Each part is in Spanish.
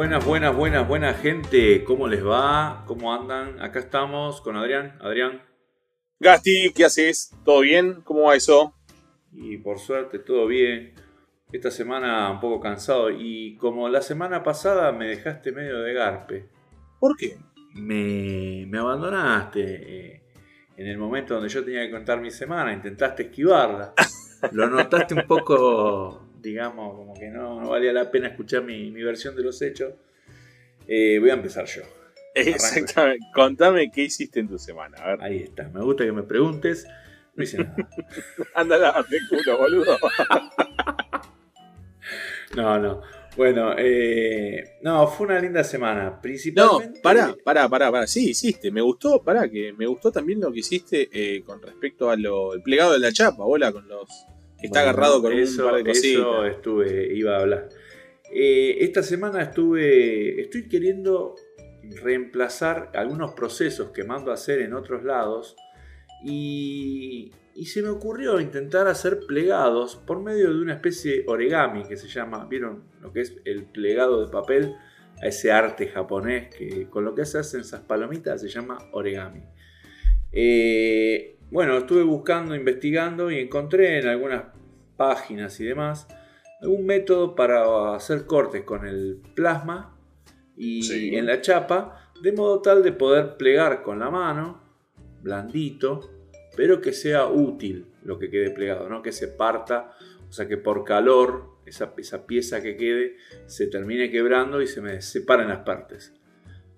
Buenas, buenas, buenas, buena gente. ¿Cómo les va? ¿Cómo andan? Acá estamos con Adrián. Adrián. Gasti, ¿qué haces? ¿Todo bien? ¿Cómo va eso? Y por suerte todo bien. Esta semana un poco cansado y como la semana pasada me dejaste medio de garpe. ¿Por qué? Me, me abandonaste eh, en el momento donde yo tenía que contar mi semana, intentaste esquivarla. Lo notaste un poco, digamos, como que no, no valía la pena escuchar mi, mi versión de los hechos. Eh, voy a empezar yo. Exactamente. Contame qué hiciste en tu semana. A ver. Ahí está, me gusta que me preguntes. No hice nada. Anda, lávate el culo, boludo. No, no. Bueno, eh, no, fue una linda semana. No, Principalmente. pará, pará, pará, pará. Sí, hiciste. Me gustó, pará, que me gustó también lo que hiciste eh, con respecto a lo, el plegado de la chapa, bola, con los. Está Bueno, agarrado con eso, un par de Eso estuve, iba a hablar. Eh, esta semana estuve, estoy queriendo reemplazar algunos procesos que mando a hacer en otros lados y, y se me ocurrió intentar hacer plegados por medio de una especie de origami que se llama, ¿vieron lo que es el plegado de papel? A ese arte japonés que con lo que se hacen esas palomitas se llama origami. Eh, bueno, estuve buscando, investigando y encontré en algunas páginas y demás algún método para hacer cortes con el plasma y Sí. en la chapa, de modo tal de poder plegar con la mano, blandito, pero que sea útil lo que quede plegado, no que se parta, o sea que por calor esa, esa pieza que quede se termine quebrando y se me separen las partes.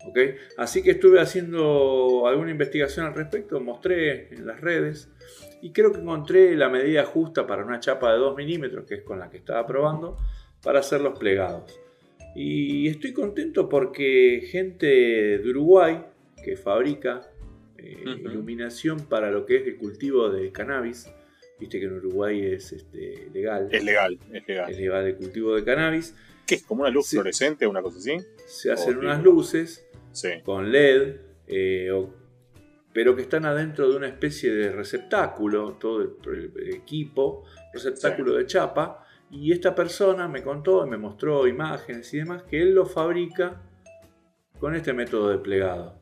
¿Ok? Así que estuve haciendo alguna investigación al respecto, mostré en las redes y creo que encontré la medida justa para una chapa de 2 milímetros, que es con la que estaba probando, para hacer los plegados. Y estoy contento porque gente de Uruguay que fabrica eh, iluminación para lo que es el cultivo de cannabis, viste que en Uruguay es este, legal, Es legal, es legal. es legal el cultivo de cannabis, ¿Qué es? ¿Como una luz fluorescente o una cosa así? se hacen Oh, unas luces Sí. con LED, eh, o- pero que están adentro de una especie de receptáculo, todo el, el equipo, receptáculo de chapa, y esta persona me contó y me mostró imágenes y demás que él lo fabrica con este método de plegado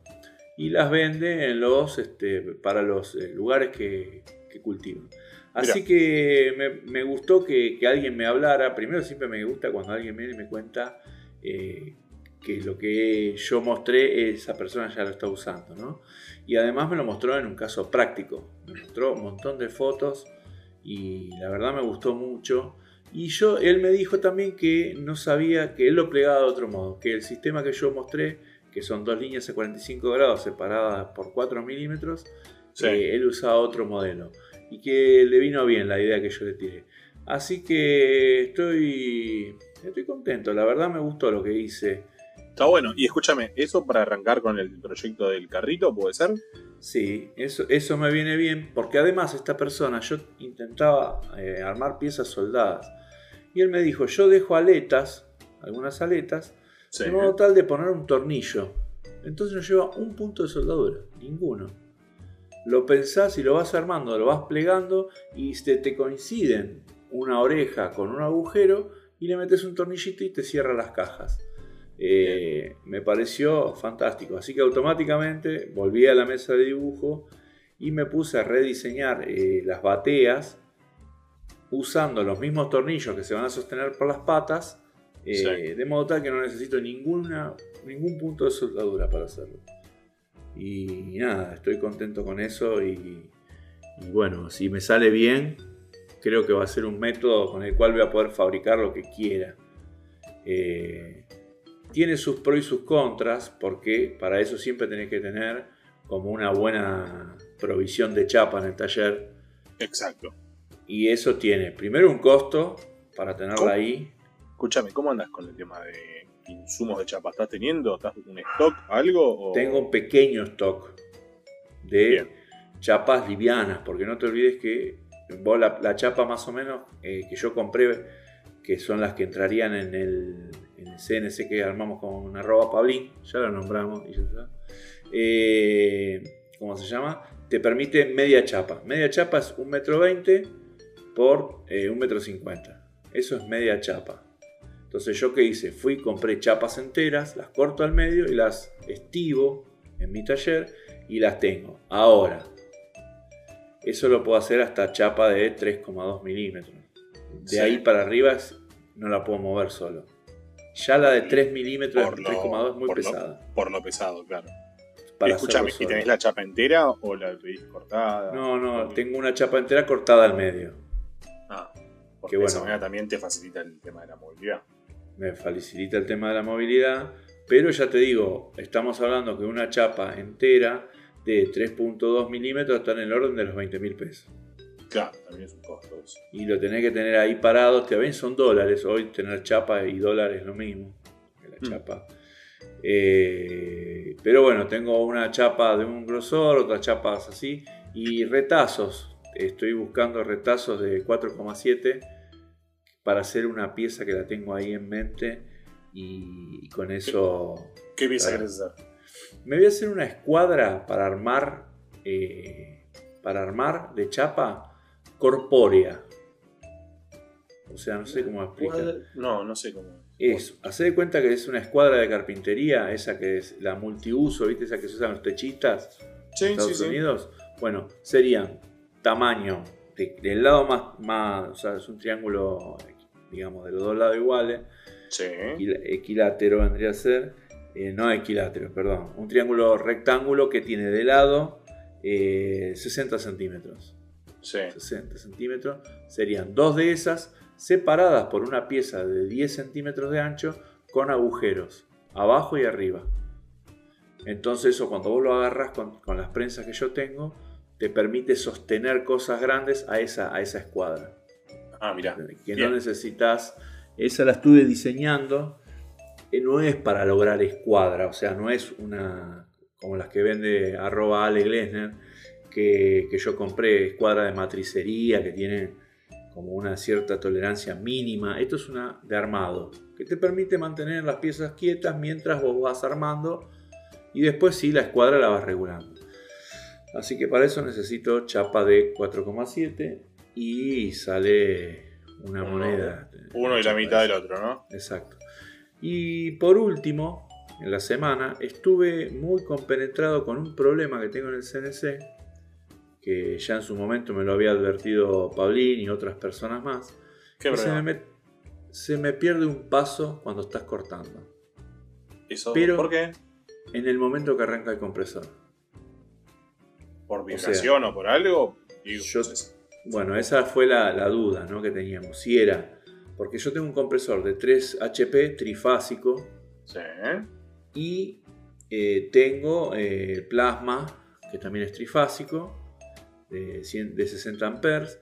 y las vende en los, este, para los eh, lugares que, que cultivan. Así que me, me gustó que, que alguien me hablara. Primero siempre me gusta cuando alguien viene y me cuenta eh, que lo que yo mostré, esa persona ya lo está usando, ¿no? Y además me lo mostró en un caso práctico. Me mostró un montón de fotos y la verdad me gustó mucho. Y yo, él me dijo también que no sabía que él lo plegaba de otro modo, que el sistema que yo mostré, que son dos líneas a 45 grados separadas por 4 milímetros, Sí. eh, él usaba otro modelo y que le vino bien la idea que yo le tiré. Así que estoy, estoy contento, la verdad me gustó lo que hice. Está bueno. Y escúchame, ¿eso para arrancar con el proyecto del carrito puede ser? Sí, eso, eso me viene bien porque además esta persona, yo intentaba eh, armar piezas soldadas y él me dijo, yo dejo aletas, algunas aletas, Sí. de modo tal de poner un tornillo. Entonces no lleva un punto de soldadura, ninguno. Lo pensás y lo vas armando, lo vas plegando y te, te coinciden una oreja con un agujero y le metes un tornillito y te cierra las cajas. Eh, me pareció fantástico, así que automáticamente volví a la mesa de dibujo y me puse a rediseñar eh, las bateas usando los mismos tornillos que se van a sostener por las patas eh, Sí. de modo tal que no necesito ninguna, ningún punto de soldadura para hacerlo. Y nada, estoy contento con eso y, y bueno, si me sale bien, creo que va a ser un método con el cual voy a poder fabricar lo que quiera. Eh, tiene sus pros y sus contras, porque para eso siempre tenés que tener como una buena provisión de chapa en el taller. Exacto. Y eso tiene primero un costo para tenerla ¿Cómo? ahí. Escúchame, ¿cómo andas con el tema de insumos de chapa? ¿Estás teniendo? ¿Estás un stock? ¿Algo? O... Tengo un pequeño stock de Bien. chapas livianas, porque no te olvides que vos la, la chapa más o menos eh, que yo compré, que son las que entrarían en el, en el CNC que armamos con arroba Pablín, ya lo nombramos y ya está. Eh, ¿Cómo se llama? Te permite media chapa. Media chapa es 1,20 m por eh, 1,50 m. Eso es media chapa. Entonces yo qué hice, fui, compré chapas enteras, las corto al medio y las estivo en mi taller y las tengo. Ahora, eso lo puedo hacer hasta chapa de 3,2 milímetros. De ahí para arriba no la puedo mover solo. Ya la de 3 milímetros, 3,2 es muy pesada. por lo pesado, claro. Escúchame, ¿y tenés la chapa entera o la pedís cortada? No, no, tengo una chapa entera cortada al medio. Ah, porque de esa manera también te facilita el tema de la movilidad. Me facilita el tema de la movilidad, pero ya te digo, estamos hablando que una chapa entera de 3.2 milímetros está en el orden de los 20 mil pesos. Claro, también es un costo eso. Y lo tenés que tener ahí parado, te ven son dólares, hoy tener chapa y dólares es lo mismo que la mm. chapa. Eh, pero bueno, tengo una chapa de un grosor, otras chapas así, y retazos. Estoy buscando retazos de 4,7 para hacer una pieza que la tengo ahí en mente y, con eso... ¿Qué pieza querés hacer? Me voy a hacer una escuadra para armar, eh, para armar de chapa corpórea. O sea, no sé cómo explicar. No, no sé cómo. Es, hacer de cuenta que es una escuadra de carpintería, esa que es la multiuso, ¿viste? Esa que se usan los techistas sí, en Estados Unidos. Bueno, serían tamaño del lado más, más, o sea, es un triángulo, digamos, de los dos lados iguales. Sí. Equilátero vendría a ser. Eh, no equilátero, perdón. Un triángulo rectángulo que tiene de lado 60 eh, centímetros. Sí. 60 centímetros. Serían dos de esas separadas por una pieza de 10 centímetros de ancho con agujeros, abajo y arriba. Entonces eso cuando vos lo agarras con, las prensas que yo tengo, te permite sostener cosas grandes a esa, a esa escuadra. Ah, mira. Que no necesitas. Esa la estuve diseñando no es para lograr escuadra, o sea, no es una como las que vende arroba Ale Glesner, que, yo compré escuadra de matricería, que tiene como una cierta tolerancia mínima. Esto es una de armado, que te permite mantener las piezas quietas mientras vos vas armando y después sí la escuadra la vas regulando. Así que para eso necesito chapa de 4,7 y sale una moneda. Uno y la mitad del otro, ¿no? Exacto. Y por último, en la semana estuve muy compenetrado con un problema que tengo en el CNC, que ya en su momento me lo había advertido Paulín y otras personas más. ¿Qué se, me, se me pierde un paso cuando estás cortando. ¿Eso? Pero ¿Por qué? En el momento que arranca el compresor. ¿Por vibración o, por algo? bueno, esa fue la, la duda ¿no? que teníamos. Si era porque yo tengo un compresor de 3 HP trifásico. Sí. Y eh, tengo eh, plasma, que también es trifásico, de, 60 amperes.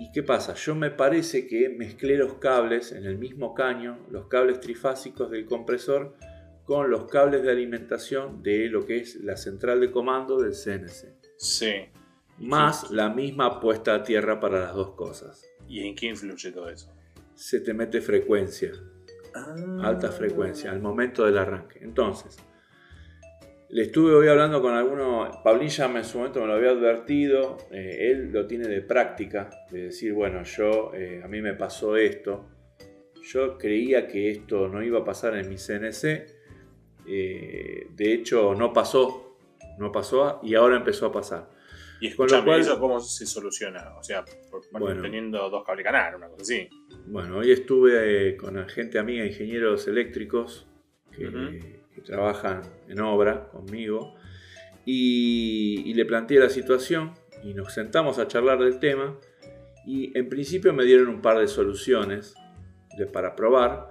¿Y qué pasa? Yo me parece que mezclé los cables en el mismo caño, los cables trifásicos del compresor, con los cables de alimentación de lo que es la central de comando del CNC. Sí. Más la misma puesta a tierra para las dos cosas. ¿Y en qué influye todo eso? se te mete frecuencia, ah. alta frecuencia, al momento del arranque. Entonces, le estuve hoy hablando con alguno, Pablín ya en su momento me lo había advertido, eh, él lo tiene de práctica, de decir, bueno, yo, eh, a mí me pasó esto, yo creía que esto no iba a pasar en mi CNC, eh, de hecho no pasó, no pasó y ahora empezó a pasar. Y escúchame, ¿eso cómo se soluciona? O sea, teniendo dos cables canal, una cosa así. Bueno, hoy estuve con gente amiga, ingenieros eléctricos, que, trabajan en obra conmigo, y, le planteé la situación y nos sentamos a charlar del tema, y en principio me dieron un par de soluciones para probar,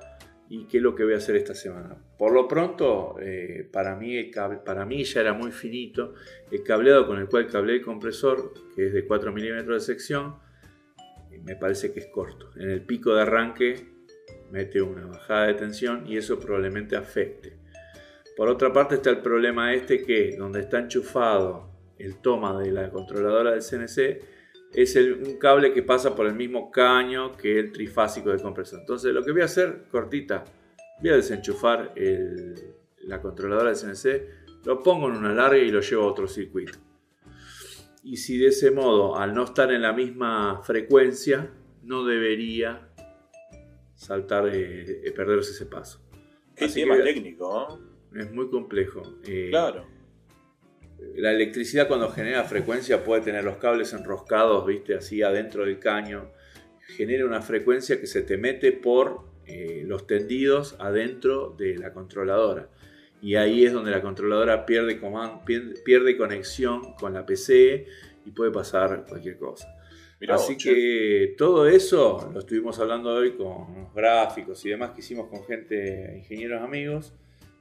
y qué es lo que voy a hacer esta semana. Por lo pronto, eh, para, mí para mí ya era muy finito. El cableado con el cual cableé el compresor, que es de 4 milímetros de sección, eh, me parece que es corto. En el pico de arranque mete una bajada de tensión y eso probablemente afecte. Por otra parte está el problema este que donde está enchufado el toma de la controladora del CNC es un cable que pasa por el mismo caño que el trifásico de compresor. Entonces lo que voy a hacer, cortita, voy a desenchufar la controladora del CNC, lo pongo en una larga y lo llevo a otro circuito. Y si de ese modo, al no estar en la misma frecuencia, no debería saltar, eh, eh, perderse ese paso. Qué Así tema que- técnico, ¿no? Es muy complejo. Eh, Claro. La electricidad cuando genera frecuencia puede tener los cables enroscados, viste, así adentro del caño. Genera una frecuencia que se te mete por eh, los tendidos adentro de la controladora. Y ahí es donde la controladora pierde, coman- pierde, conexión con la PC y puede pasar cualquier cosa. Mirá Así vos, que todo eso lo estuvimos hablando hoy con unos gráficos y demás que hicimos con gente, ingenieros amigos,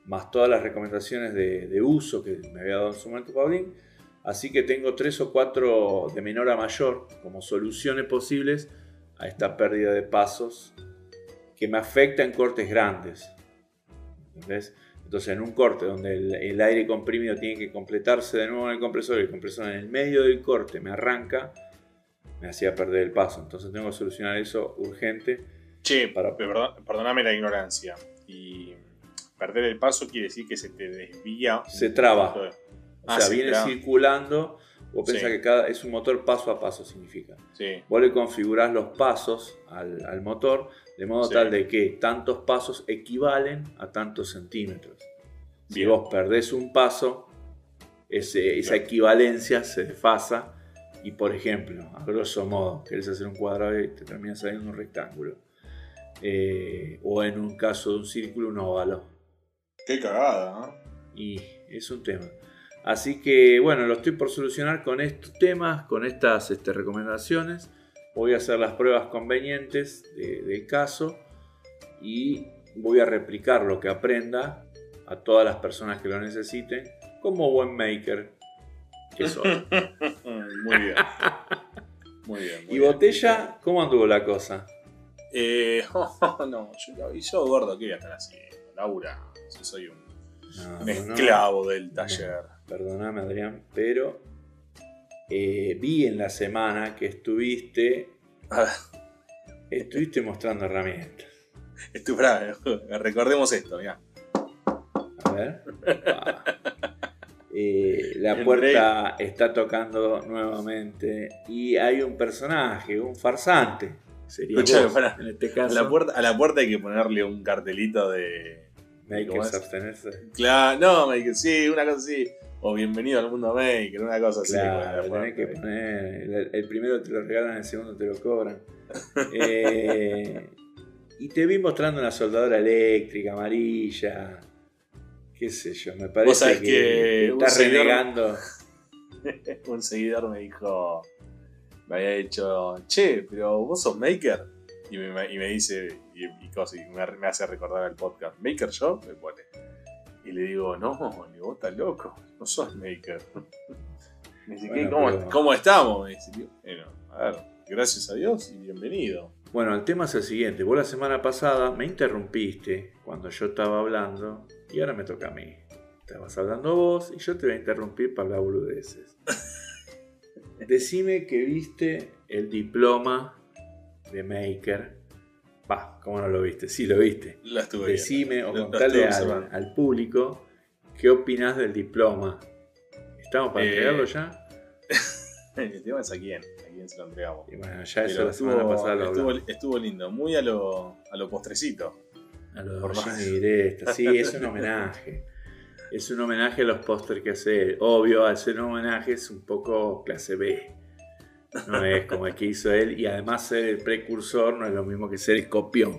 más todas las recomendaciones de, de uso que me había dado en su momento Paulín. Así que tengo tres o cuatro de menor a mayor como soluciones posibles a esta pérdida de pasos que me afecta en cortes grandes. ¿Entendés? Entonces en un corte donde el, el aire comprimido tiene que completarse de nuevo en el compresor y el compresor en el medio del corte me arranca, me hacía perder el paso. Entonces tengo que solucionar eso urgente. Che, Para- perdón- perdóname la ignorancia. Y perder el paso quiere decir que se te desvía. Se traba. O Ah, sea, se viene traba. circulando. Vos pensás Sí. que cada, es un motor paso a paso, significa. Sí, Vos le configurás los pasos al, al motor de modo Sí. tal de que tantos pasos equivalen a tantos centímetros. Si Bien. vos perdés un paso, ese- esa equivalencia se desfasa y, por ejemplo, a grosso modo, querés hacer un cuadrado y te termina saliendo un rectángulo. Eh, o en un caso de un círculo, un óvalo. Qué cagada, ¿no? Y es un tema. Así que bueno, lo estoy por solucionar con estos temas, con estas este, recomendaciones. Voy a hacer las pruebas convenientes de- del caso y voy a replicar lo que aprenda a todas las personas que lo necesiten como buen maker que soy. Muy bien. Muy bien. muy y bien. botella, ¿cómo anduvo la cosa? Eh, no, yo, gordo, ¿qué voy a estar haciendo? Laura, yo soy un, No, un no, esclavo del taller. Perdóname Adrián, pero eh, vi en la semana que estuviste, Ah, estuviste mostrando herramientas. estoy bravo, recordemos esto, mirá. A ver. Ah. Eh, la puerta está tocando nuevamente y hay un personaje, un farsante. Sería Escuchame, vos, pará. en este A caso. la, puerta, a la puerta hay que ponerle un cartelito de. Makers ¿cómo es? abstenerse. Claro, no, Maker, sí, una cosa así. O bienvenido al mundo Maker, una cosa así. Claro, Bueno, tenés que poner. El, el primero te lo regalan, el segundo te lo cobran. Eh, y te vi mostrando una soldadora eléctrica amarilla. Qué sé yo, me parece que, que estás renegando. un seguidor me dijo, me había dicho, che, pero vos sos maker. Y me, y me dice, y, y cosa, y me, me hace recordar el podcast, ¿maker yo? Me pone. Y le digo, no, le vos estás loco, no sos maker. Me dice. Bueno, ¿Cómo, pero- cómo estamos? Me dice, bueno, a ver, gracias a Dios y bienvenido. Bueno, el tema es el siguiente. Vos la semana pasada me interrumpiste cuando yo estaba hablando y ahora me toca a mí. Estabas hablando vos y yo te voy a interrumpir para hablar boludeces. Decime que viste el diploma de Maker. Va, ¿cómo no lo viste? Sí, lo viste. La estuve Decime o Lo- lo contale al, público qué opinás del diploma. ¿Estamos para Eh, entregarlo ya? El tema es a quién, a quién se lo entregamos. Y bueno, ya eso la semana pasada lo estuvo, lindo, muy a lo, a lo postrecito. A los Por más- Directa. Sí, es un homenaje. Es un homenaje a los pósters que hace. Obvio, al ser un homenaje es un poco clase B. No es como el que hizo él. Y además ser el precursor no es lo mismo que ser el copión.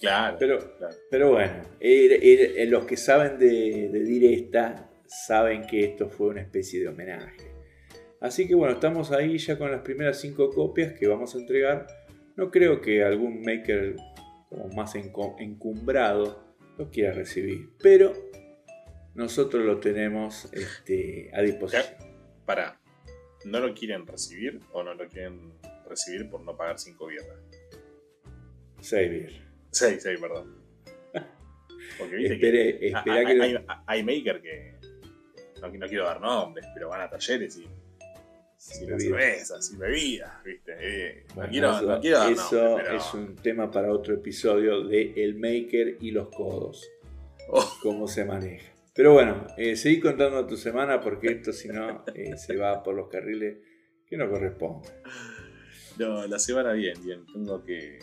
Claro. Pero, claro. pero bueno, él- los que saben de, de Directa saben que esto fue una especie de homenaje. Así que bueno, estamos ahí ya con las primeras cinco copias que vamos a entregar. No creo que algún maker como más encumbrado lo quiera recibir, pero nosotros lo tenemos este, a disposición. Para, ¿no lo quieren recibir o no lo quieren recibir por no pagar 5 birras? Xavier. 6, 6, perdón. Porque viste Espere, que espera hay, que hay, hay maker que no, no quiero dar nombres, pero van a talleres y sin bebidas. cervezas, sin bebidas, ¿viste? Eh, no, quiero, eso, no quiero dar eso nombres, pero... es un tema para otro episodio de El Maker y los codos. Oh. Cómo se maneja. Pero bueno, eh, seguí contando tu semana porque esto si no eh, se va por los carriles que no corresponden. No, la semana bien, bien. Tengo que.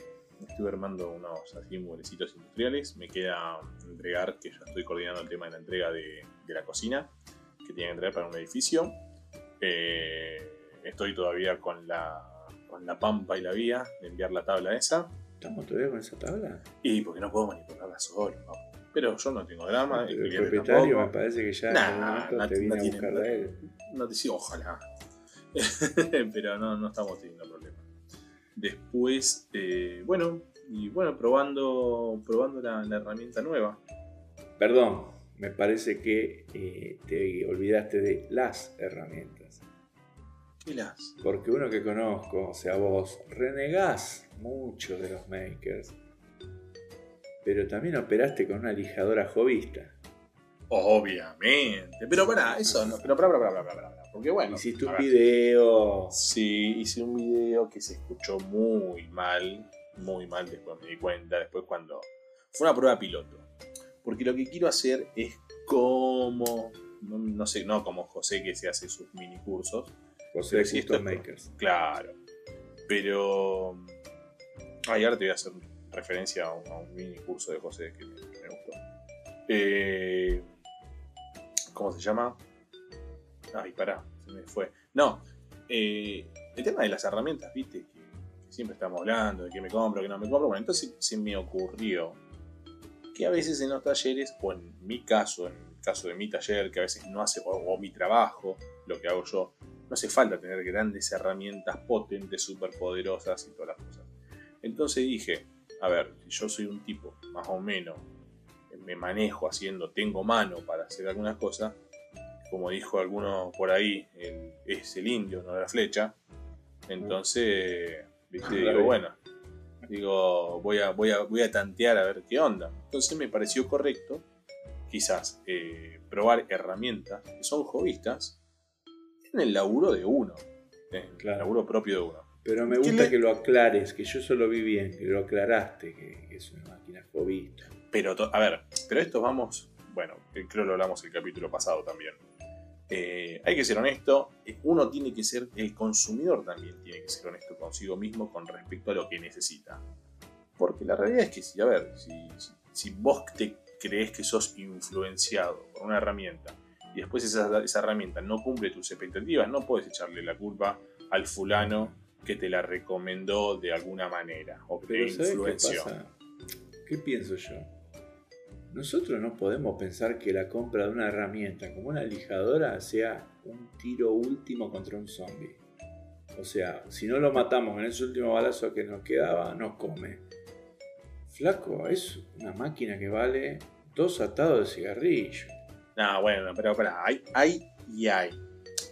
estuve armando unos así mueblecitos industriales. Me queda entregar, que ya estoy coordinando el tema de la entrega de, de la cocina, que tiene que entregar para un edificio. Eh, estoy todavía con la, con la pampa y la vía de enviar la tabla esa. ¿Estamos todavía con esa tabla? Y porque no puedo manipularla solo. ¿no? Pero yo no tengo drama. El cliente propietario me parece que ya Nah, en algún momento no- te viene no a buscar él. No te sí, ojalá. Pero no, no estamos teniendo problemas. Después, eh, bueno, y bueno, probando, probando la, la herramienta nueva. Perdón, me parece que eh, te olvidaste de las herramientas. ¿Qué las? Porque uno que conozco, o sea vos, renegás mucho de los makers, pero también operaste con una lijadora jovista. Obviamente. Pero para, eso no. Pero para, para, para, para, para, para, Porque bueno. Hiciste un video. Sí, hice un video que se escuchó muy mal. Muy mal, después me di cuenta. Después cuando. Fue una prueba piloto. Porque lo que quiero hacer es como. No, no sé, no como José que se hace sus mini cursos. José Custom esto es- Makers. Claro. Pero. Ay, ahora te voy a hacer referencia a un, mini curso de José que me, gustó. Eh, ¿Cómo se llama? Ay, pará, se me fue. No, eh, el tema de las herramientas, viste, que, siempre estamos hablando de que me compro, que no me compro. Bueno, entonces se me ocurrió que a veces en los talleres, o en mi caso, en el caso de mi taller, que a veces no hace, o, o mi trabajo, lo que hago yo, no hace falta tener grandes herramientas potentes, superpoderosas y todas las cosas. Entonces dije, a ver, si yo soy un tipo más o menos, me manejo haciendo, tengo mano para hacer algunas cosas, como dijo alguno por ahí, el- es el indio, no la flecha. Entonces, viste, digo, bueno, digo, voy a, voy, a, voy a tantear a ver qué onda. Entonces me pareció correcto, quizás, eh, probar herramientas que son hobbyistas en el laburo de uno, en el Claro. laburo propio de uno. Pero me ¿Qué gusta le- que lo aclares, que yo solo vi bien, que lo aclaraste, que, que es una máquina jovista. Pero, a ver, pero esto vamos, bueno, eh, creo que lo hablamos el capítulo pasado también. Eh, hay que ser honesto, eh, uno tiene que ser, el consumidor también tiene que ser honesto consigo mismo con respecto a lo que necesita. Porque la realidad es que si, a ver, si, si- si vos te crees que sos influenciado por una herramienta y después esa, esa herramienta no cumple tus expectativas, no puedes echarle la culpa al fulano que te la recomendó de alguna manera o que Pero te ¿sabes qué influenció. pasa? ¿Qué pienso yo? Nosotros no podemos pensar que la compra de una herramienta como una lijadora sea un tiro último contra un zombie. O sea, si no lo matamos en ese último balazo que nos quedaba, nos come. Flaco, es una máquina que vale dos atados de cigarrillo. No, bueno, pero pará, hay, hay y hay.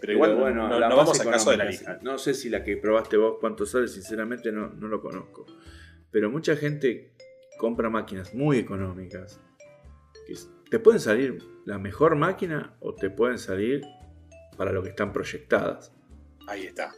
Pero Pero igual bueno, no, vamos al caso de la lija. No sé si la que probaste vos cuánto sale, sinceramente no, no lo conozco. Pero mucha gente compra máquinas muy económicas. que te pueden salir la mejor máquina o te pueden salir para lo que están proyectadas. Ahí está.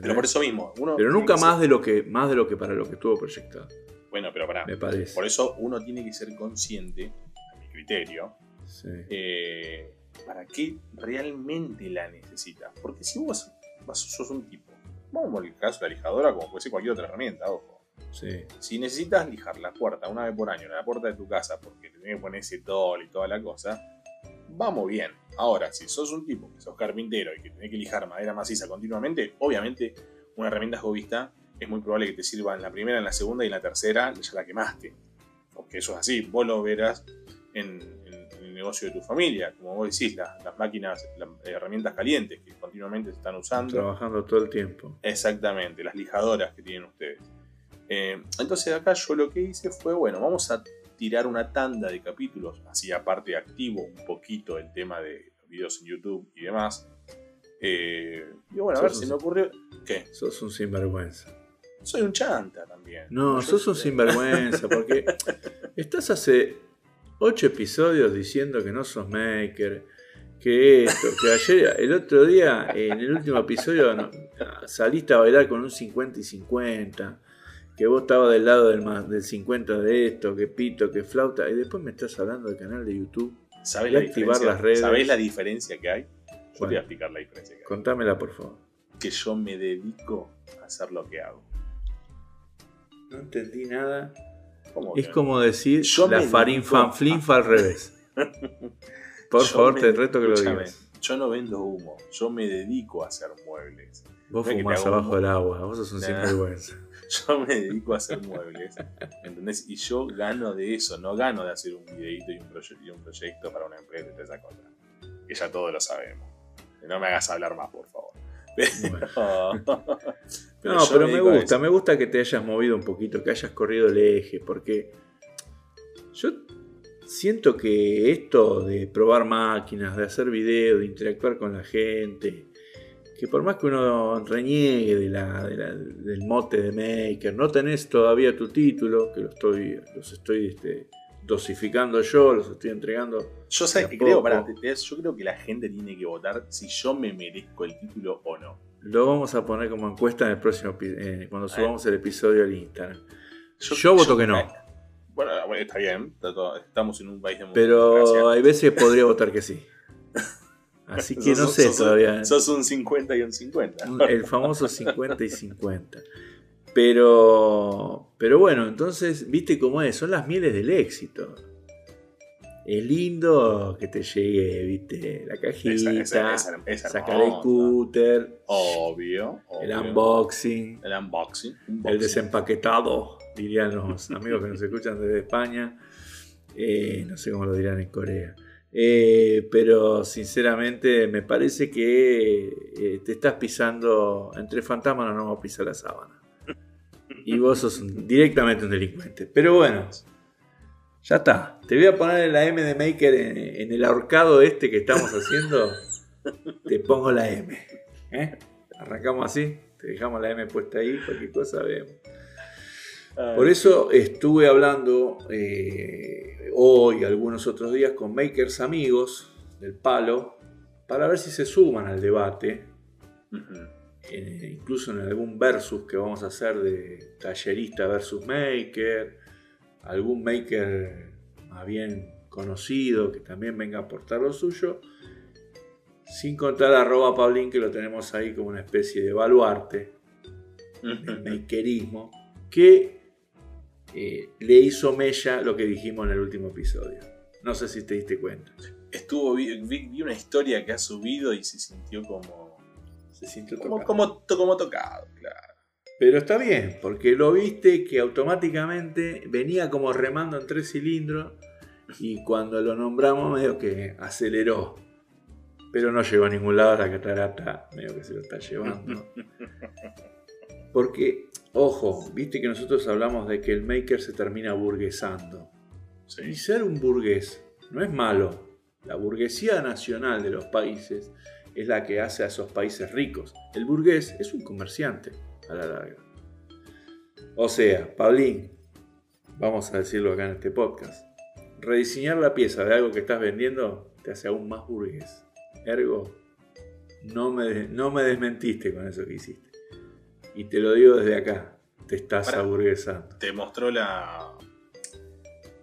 Pero por eso mismo, uno. Pero nunca más ser- de lo que más de lo que para lo que estuvo proyectado, Bueno, pero pará. me parece. Por eso uno tiene que ser consciente, a mi criterio, Sí. eh, para qué realmente la necesita. Porque si vos, vos sos un tipo, vamos por el caso de la lijadora como puede ser cualquier otra herramienta, ojo. Sí. Si necesitas lijar la puerta una vez por año, la puerta de tu casa, porque te tenés que poner ese tol y toda la cosa, vamos bien. Ahora, si sos un tipo que sos carpintero y que tenés que lijar madera maciza continuamente, obviamente una herramienta jovista es muy probable que te sirva en la primera, en la segunda y en la tercera ya la quemaste. Porque eso es así, vos lo verás en, en- en el negocio de tu familia, como vos decís, la- las máquinas, las herramientas calientes que continuamente se están usando. Trabajando todo el tiempo. Exactamente, las lijadoras que tienen ustedes. Eh, entonces acá yo lo que hice fue, bueno, vamos a tirar una tanda de capítulos, así aparte activo un poquito el tema de los videos en YouTube y demás. Eh, y bueno, a ver, un- me ocurrió... ¿Qué? Sos un sinvergüenza. Soy un chanta también. No, sos un sinvergüenza, porque estás hace ocho episodios diciendo que no sos maker, que esto, que ayer, el otro día, en el último episodio, no- saliste a bailar con un 50 y 50, que vos estabas del lado del, ma- del 50 de esto, que pito, que flauta, y después me estás hablando del canal de YouTube. ¿Sabés la, activar diferencia, las redes. ¿Sabés la diferencia que hay? Yo te voy Bueno. a explicar la diferencia que hay. Contámela, por favor. Que yo me dedico a hacer lo que hago. No entendí nada. ¿Cómo Es como decir Yo la me farin dedico fan a- flinfa al revés. Por favor, me- te reto que lo digas. Yo no vendo humo, yo me dedico a hacer muebles. Vos no fumás abajo humo. del agua, vos sos un Nah. sinvergüenza. Yo me dedico a hacer muebles. ¿Entendés? Y yo gano de eso, no gano de hacer un videito y un, proye- y un proyecto para una empresa y toda esa cosa. Que ya todos lo sabemos. No me hagas hablar más, por favor. Pero No, pero me gusta, eso. me gusta que te hayas movido un poquito, que hayas corrido el eje, porque yo siento que esto de probar máquinas, de hacer videos, de interactuar con la gente, que por más que uno reniegue de la, de la- del mote de Maker, no tenés todavía tu título, que lo estoy, los estoy este, dosificando yo, los estoy entregando. Yo sé que creo, pará, te- te- yo creo que la gente tiene que votar si yo me merezco el título o no. Lo vamos a poner como encuesta en el próximo eh, cuando subamos el episodio al Instagram. Yo voto que no. Bueno, bueno, está bien. está todo- estamos en un país de Pero hay veces que podría votar que sí. Así que no sé sos todavía. Sos un 50 y un 50. El famoso 50 y 50. Pero, pero bueno, entonces, viste cómo es, son las mieles del éxito. Es lindo que te llegue, viste, la cajita, Esa- esa- esa- esa sacar el cúter, Obvio, el unboxing, El unboxing. el desempaquetado, dirían los amigos que nos escuchan desde España. Eh, no sé cómo lo dirán en Corea. Eh, pero sinceramente me parece que eh, te estás pisando, entre fantasmas no vamos a pisar la sábana. Y vos sos un- directamente un delincuente. Pero bueno, ya está. Te voy a poner la M de Maker en, en el ahorcado este que estamos haciendo. Te pongo la M. ¿eh? Arrancamos así. Te dejamos la M puesta ahí. Cualquier cosa vemos. Por eso estuve hablando eh, hoy, algunos otros días, con makers amigos del palo, para ver si se suman al debate. Eh, incluso en algún versus que vamos a hacer de tallerista versus maker, algún maker más bien conocido que también venga a aportar lo suyo, sin contar a arroba Paulín que lo tenemos ahí como una especie de baluarte el makerismo, que eh, le hizo mella lo que dijimos en el último episodio. No sé si te diste cuenta. Estuvo, vi, vi- vi una historia que ha subido y se sintió como. Se sintió Como, tocado. como, to- como tocado, claro. Pero está bien, porque lo viste que automáticamente venía como remando en tres cilindros y cuando lo nombramos medio que aceleró. Pero no llegó a ningún lado la catarata, medio que se lo está llevando. Porque, ojo, viste que nosotros hablamos de que el maker se termina burguesando. Y ser un burgués no es malo. La burguesía nacional de los países es la que hace a esos países ricos. El burgués es un comerciante a la larga. O sea, Pablín, vamos a decirlo acá en este podcast, rediseñar la pieza de algo que estás vendiendo te hace aún más burgués. Ergo, no me, no me desmentiste con eso que hiciste. Y te lo digo desde acá, te estás Pará. aburguesando. Te mostró la.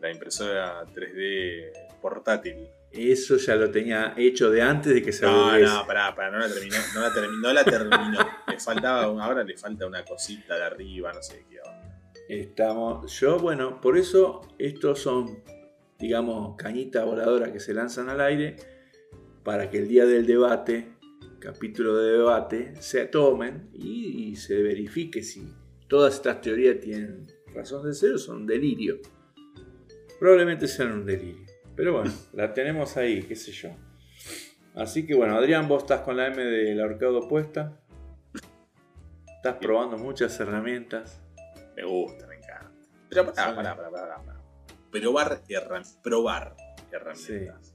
La impresora 3D portátil. Eso ya lo tenía hecho de antes de que se No, no, pará, pará, no la terminó. No la terminó. No la terminó. le faltaba, ahora le falta una cosita de arriba, no sé qué onda. Estamos, yo, bueno, por eso estos son, digamos, cañitas voladoras que se lanzan al aire para que el día del debate, capítulo de debate, se tomen y, y se verifique si todas estas teorías tienen razón de ser o son delirio. Probablemente sean un delirio. Pero bueno, la tenemos ahí, qué sé yo. Así que bueno, Adrián, vos estás con la M del ahorcado puesta. Estás probando muchas herramientas. Me gusta, me encanta. Pero pará, Sí. pará, pará, pará, pará. Probar, herram- probar herramientas.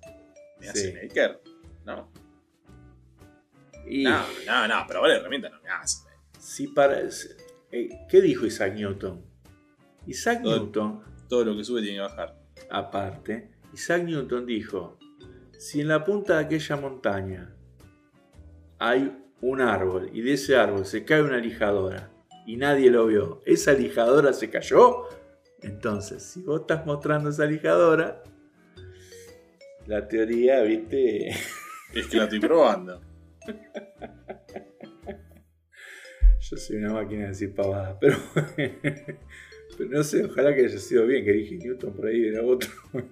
Me hace Sí. maker. No. Y No, no, no, probar herramientas no me hace. si para, eh, ¿Qué dijo Isaac Newton? Isaac Todo- Newton, Todo lo que sube tiene que bajar. aparte, Isaac Newton dijo, si en la punta de aquella montaña hay un árbol y de ese árbol se cae una lijadora y nadie lo vio, ¿esa lijadora se cayó? Entonces, si vos estás mostrando esa lijadora, la teoría, viste, Es que la estoy probando. yo soy una máquina de decir pavadas, pero Pero no sé, ojalá que haya sido bien, que dije Newton por ahí era otro.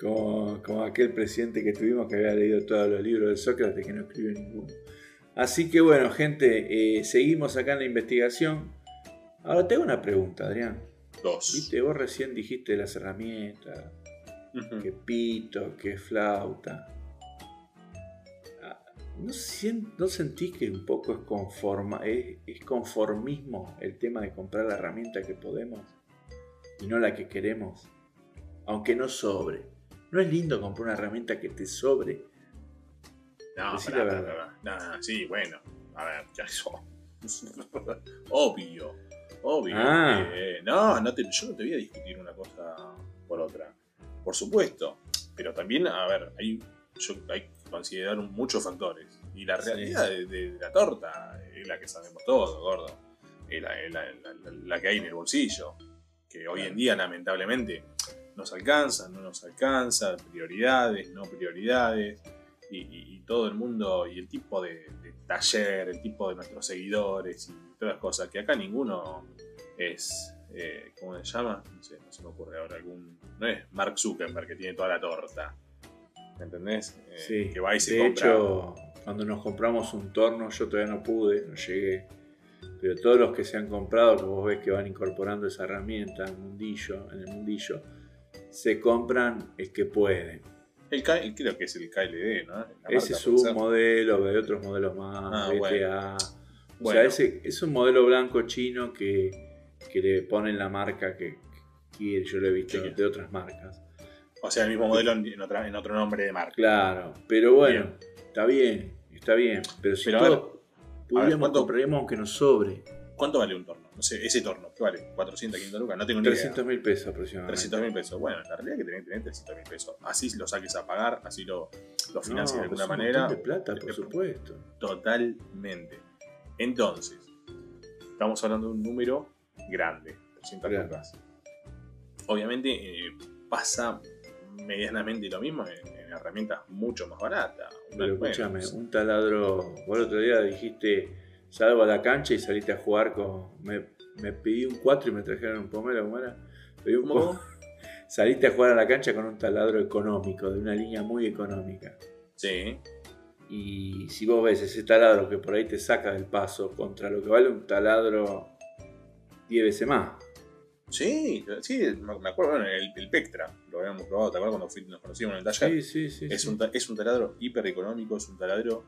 como, como aquel presidente que tuvimos que había leído todos los libros de Sócrates que no escribió ninguno. Así que bueno, gente, eh, seguimos acá en la investigación. Ahora tengo una pregunta, Adrián. Dos. Viste, vos recién dijiste las herramientas, Ujú. que pito, que flauta. ¿No, sien- no sentís que un poco es, conforma, es, es conformismo el tema de comprar la herramienta que podemos y no la que queremos? Aunque no sobre. ¿No es lindo comprar una herramienta que te sobre? No, Decí la verdad. pará. No, sí, bueno. A ver, ya eso. obvio. Obvio. Ah. Eh, no, no te- yo no te voy a discutir una cosa por otra. Por supuesto. Pero también, a ver, hay, yo, hay que considerar muchos factores. Y la Sí. realidad de, de la torta es la que sabemos todos, gordo. Es la, es la- la- la- la que hay en el bolsillo. Que hoy en día, lamentablemente, nos alcanza, no nos alcanza, prioridades, no prioridades y, y- y todo el mundo y el tipo de, de taller, el tipo de nuestros seguidores y todas las cosas, que acá ninguno es, eh, ¿cómo se llama? No sé, no se me ocurre ahora algún... No es Mark Zuckerberg que tiene toda la torta. ¿Me entendés? Eh, Sí. Que va y se de compra... hecho, cuando nos compramos un torno, yo todavía no pude, no llegué. Pero todos los que se han comprado, que vos ves que van incorporando esa herramienta en, mundillo, en el mundillo, se compran el que pueden. El K- creo que es el KLD, ¿no? Ese es un modelo, hay otros modelos más, Ah, BTA. bueno. O Bueno. sea, ese es un modelo blanco chino que, que le ponen la marca que, que quiere. Yo lo he visto Sí. de otras marcas. O sea, el mismo modelo en, otra- en otro nombre de marca. Claro, pero bueno, Bien. está bien, está bien. Pero si Pero a ver, todos pudiéramos, ¿cuánto- compraríamos aunque nos sobre. ¿Cuánto vale un torno? No sé, ese torno, ¿qué vale? ¿400, 500 lucas? No tengo ni idea. 300 mil pesos aproximadamente. 300 mil pesos. Bueno, la realidad es que tenés que tener 300 mil pesos. Así lo saques a pagar, así lo, lo financias No, de alguna manera. de plata, por supuesto. Totalmente. Entonces, estamos hablando de un número grande, 300 Grande. lucas. Obviamente eh, pasa medianamente lo mismo en, en herramientas mucho más baratas. Pero escúchame, un taladro. Vos el otro día dijiste, salgo a la cancha y saliste a jugar con. Me, me pedí un 4 y me trajeron un pomelo, ¿cómo era? Pedí un ¿Cómo? po- Saliste a jugar a la cancha con un taladro económico, de una línea muy económica. Sí, Y si vos ves ese taladro que por ahí te saca del paso contra lo que vale un taladro 10 veces más. sí, sí, me me acuerdo, bueno, el, el Pectra, lo habíamos probado, ¿te acuerdas cuando fui- nos conocimos en el taller? Sí, sí, sí. Es sí. un, es un taladro hiper económico, es un taladro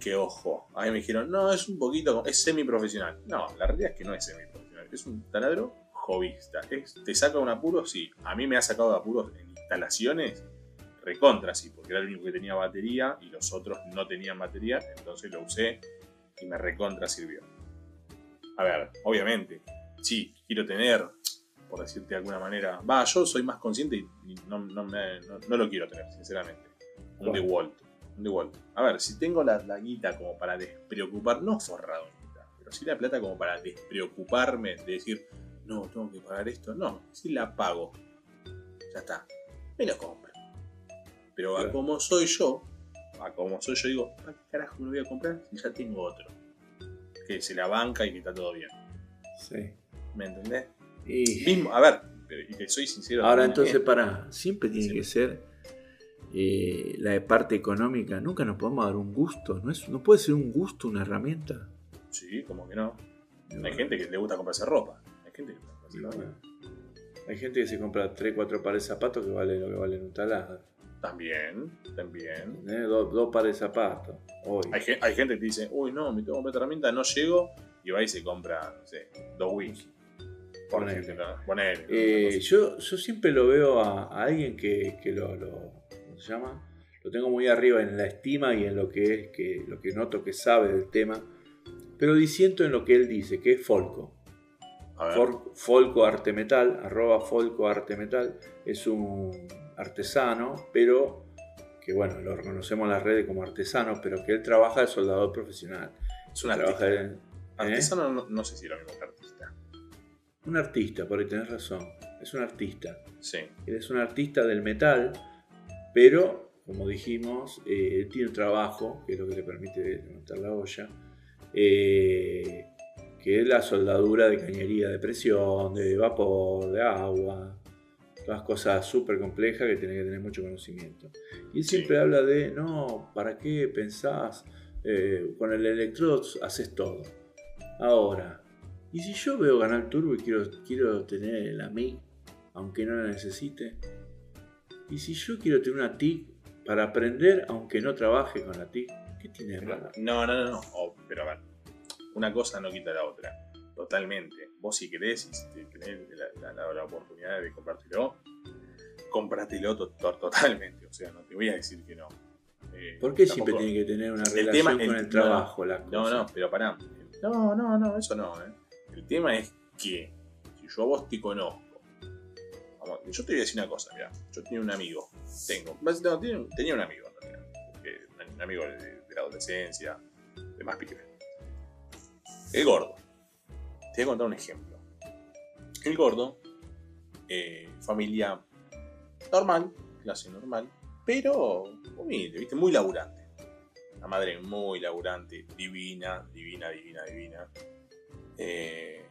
que, ojo, a mí me dijeron, no, es un poquito, es semi-profesional. No, la realidad es que no es semi-profesional, es un taladro jovista. Es- ¿Te saca un apuro? Sí. A mí me ha sacado de apuros en instalaciones recontra, sí, porque era el único que tenía batería y los otros no tenían batería, entonces lo usé y me recontra sirvió. A ver, obviamente, sí, quiero tener, por decirte de alguna manera, va, yo soy más consciente y y no, no me- no- no lo quiero tener, sinceramente. Un ¿Cuál? DeWalt. Un DeWalt. A ver, si tengo la, la guita como para despreocupar, no forrado en guita, pero sí la plata como para despreocuparme de decir, no, tengo que pagar esto. No, si la pago, ya está, me lo compro. Pero a como soy yo, a como soy yo, digo, ¿para qué carajo me lo voy a comprar si ya tengo otro? Que se la banca y que está todo bien. Sí. ¿Me entendés? Y- Mismo, a ver, pero- soy sincero. Ahora entonces, eh, para, siempre tiene que ser eh, la de parte económica. Nunca nos podemos dar un gusto. ¿No, es, no puede ser un gusto una herramienta. Sí, como que no. Hay gente que le gusta comprarse ropa. Hay gente que le gusta comprarse ropa. bueno. Hay gente que se compra 3, 4 pares de zapatos que valen lo que valen un taladro. También, también. ¿entendés? Dos, pares de zapatos. Hoy. Hay, hay gente que dice, uy, no, me tengo que comprar herramienta, no llego, y va y se compra, no sé, dos wiki. Por Eh, yo, yo siempre lo veo a, a alguien que, que lo, lo- ¿cómo se llama? Lo tengo muy arriba en la estima y en lo que es, que lo que noto que sabe del tema, pero disiento en lo que él dice, que es Folco. For- Folco Arte Metal, arroba Folco Arte Metal, es un artesano, pero que bueno, lo reconocemos en las redes como artesano, pero que él trabaja de soldador profesional. es un ¿eh? Artesano no, no sé si lo mismo que. Un artista, por ahí tenés razón, es un artista. Sí. Él es un artista del metal, pero, como dijimos, eh, él tiene un trabajo, que es lo que le permite levantar la olla, eh, que es la soldadura de cañería de presión, de vapor, de agua, todas cosas súper complejas que tiene que tener mucho conocimiento. Y él siempre habla de, no, ¿para qué pensás? Eh, con el electrodo haces todo. Ahora, ¿y si yo veo Canal Turbo y quiero, quiero tener la MIG, aunque no la necesite? ¿Y si yo quiero tener una TIC para aprender, aunque no trabaje con la TIC? ¿Qué tiene raro? No, no, no, no. Oh, pero a ver, una cosa no quita la otra. Totalmente. Vos si querés y si tenés la, la, la oportunidad de comprártelo, to- to- totalmente. O sea, no te voy a decir que no. Eh, ¿Por qué siempre tiene que tener una El relación con el- el no, trabajo? la No, cosa? no, pero pará. No, no, no, eso no. ¿eh? El tema es que si yo a vos te conozco, yo te voy a decir una cosa, mira, yo tenía un amigo, tengo, tenía, un- amigo, un amigo de, la adolescencia, de más pibe. El gordo. Te voy a contar un ejemplo. El gordo, eh, familia normal, clase normal, pero humilde. Muy laburante. La madre muy laburante, divina, divina, divina, divina. Eh,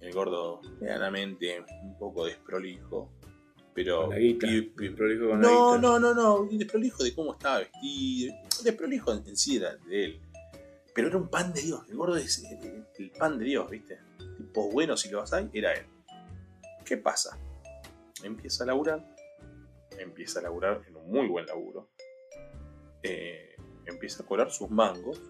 el gordo, medianamente, un poco desprolijo, pero... Con la guita. pi- pi- el prolijo con la no, guita. no, no, no, desprolijo de cómo estaba vestido, desprolijo en, en sí era de él. Pero era un pan de Dios, el gordo es el, el pan de Dios, ¿viste? Tipo bueno si lo vas a era él. ¿Qué pasa? Empieza a laburar, empieza a laburar en un muy buen laburo, eh, empieza a cobrar sus mangos,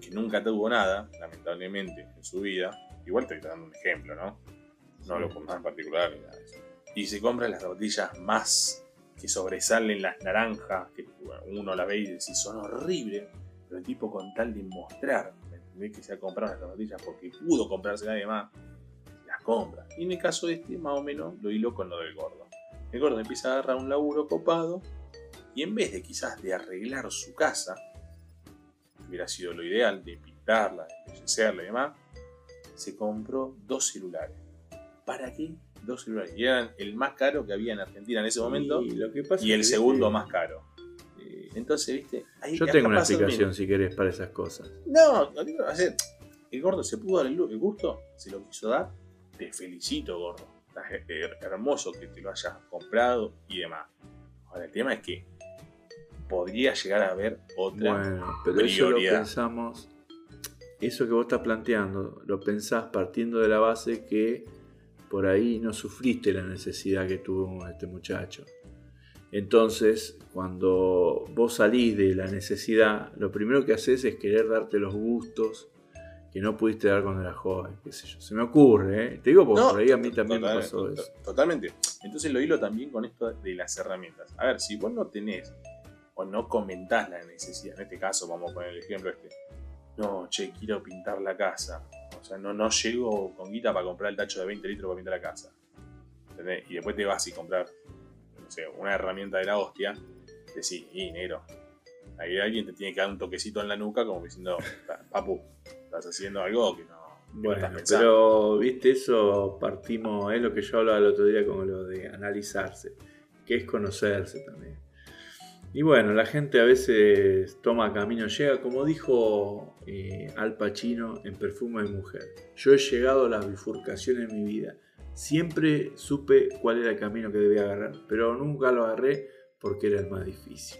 que nunca tuvo nada, lamentablemente, en su vida. Igual te estoy dando un ejemplo, ¿no? No lo pongo en particular ni nada de eso. Y se compra las zapatillas más que sobresalen las naranjas, que bueno, uno la ve y dice, son horribles, pero el tipo con tal de mostrar, ¿me entendés? Que se ha comprado las zapatillas porque pudo comprarse nadie más, las compra. Y en el caso de este, más o menos, lo hilo con lo del gordo. El gordo empieza a agarrar un laburo copado y en vez de quizás de arreglar su casa, hubiera sido lo ideal, de pintarla, de embellecerla y demás, se compró dos celulares. ¿Para qué? Dos celulares. Y eran el más caro que había en Argentina en ese momento Y, lo que pasa y es el que, segundo más caro. eh, Entonces, ¿viste? Ahí Yo tengo una explicación si querés para esas cosas. No, no digo, o sea, el gordo se pudo dar el, gusto, se lo quiso dar. Te felicito, gordo. Estás her- hermoso que te lo hayas comprado y demás. Ahora, el tema es que podría llegar a haber otra. Bueno, pero eso lo prioridad. pensamos, eso que vos estás planteando, lo pensás partiendo de la base que por ahí no sufriste la necesidad que tuvo este muchacho. Entonces, cuando vos salís de la necesidad, lo primero que haces es querer darte los gustos que no pudiste dar cuando eras joven, qué sé yo. Se me ocurre, ¿eh? Te digo porque No, por ahí a mí también me pasó eso. Totalmente. Entonces lo hilo también con esto de las herramientas. A ver, si vos no tenés o no comentás la necesidad, en este caso vamos a poner el ejemplo este, no, che, quiero pintar la casa. O sea, no, no llego con guita para comprar el tacho de 20 litros para pintar la casa. ¿Entendés? Y después te vas y comprar, no sé, una herramienta de la hostia, decís, y negro. Ahí alguien te tiene que dar un toquecito en la nuca como diciendo, "Pa- papu, estás haciendo algo que no, Bueno, pero viste, eso partimos, es lo que yo hablaba el otro día con lo de analizarse, que es conocerse también. Y bueno, la gente a veces toma camino, llega, como dijo eh, Al Pacino en Perfume de Mujer. Yo he llegado a las bifurcaciones en mi vida. Siempre supe cuál era el camino que debía agarrar, pero nunca lo agarré porque era el más difícil.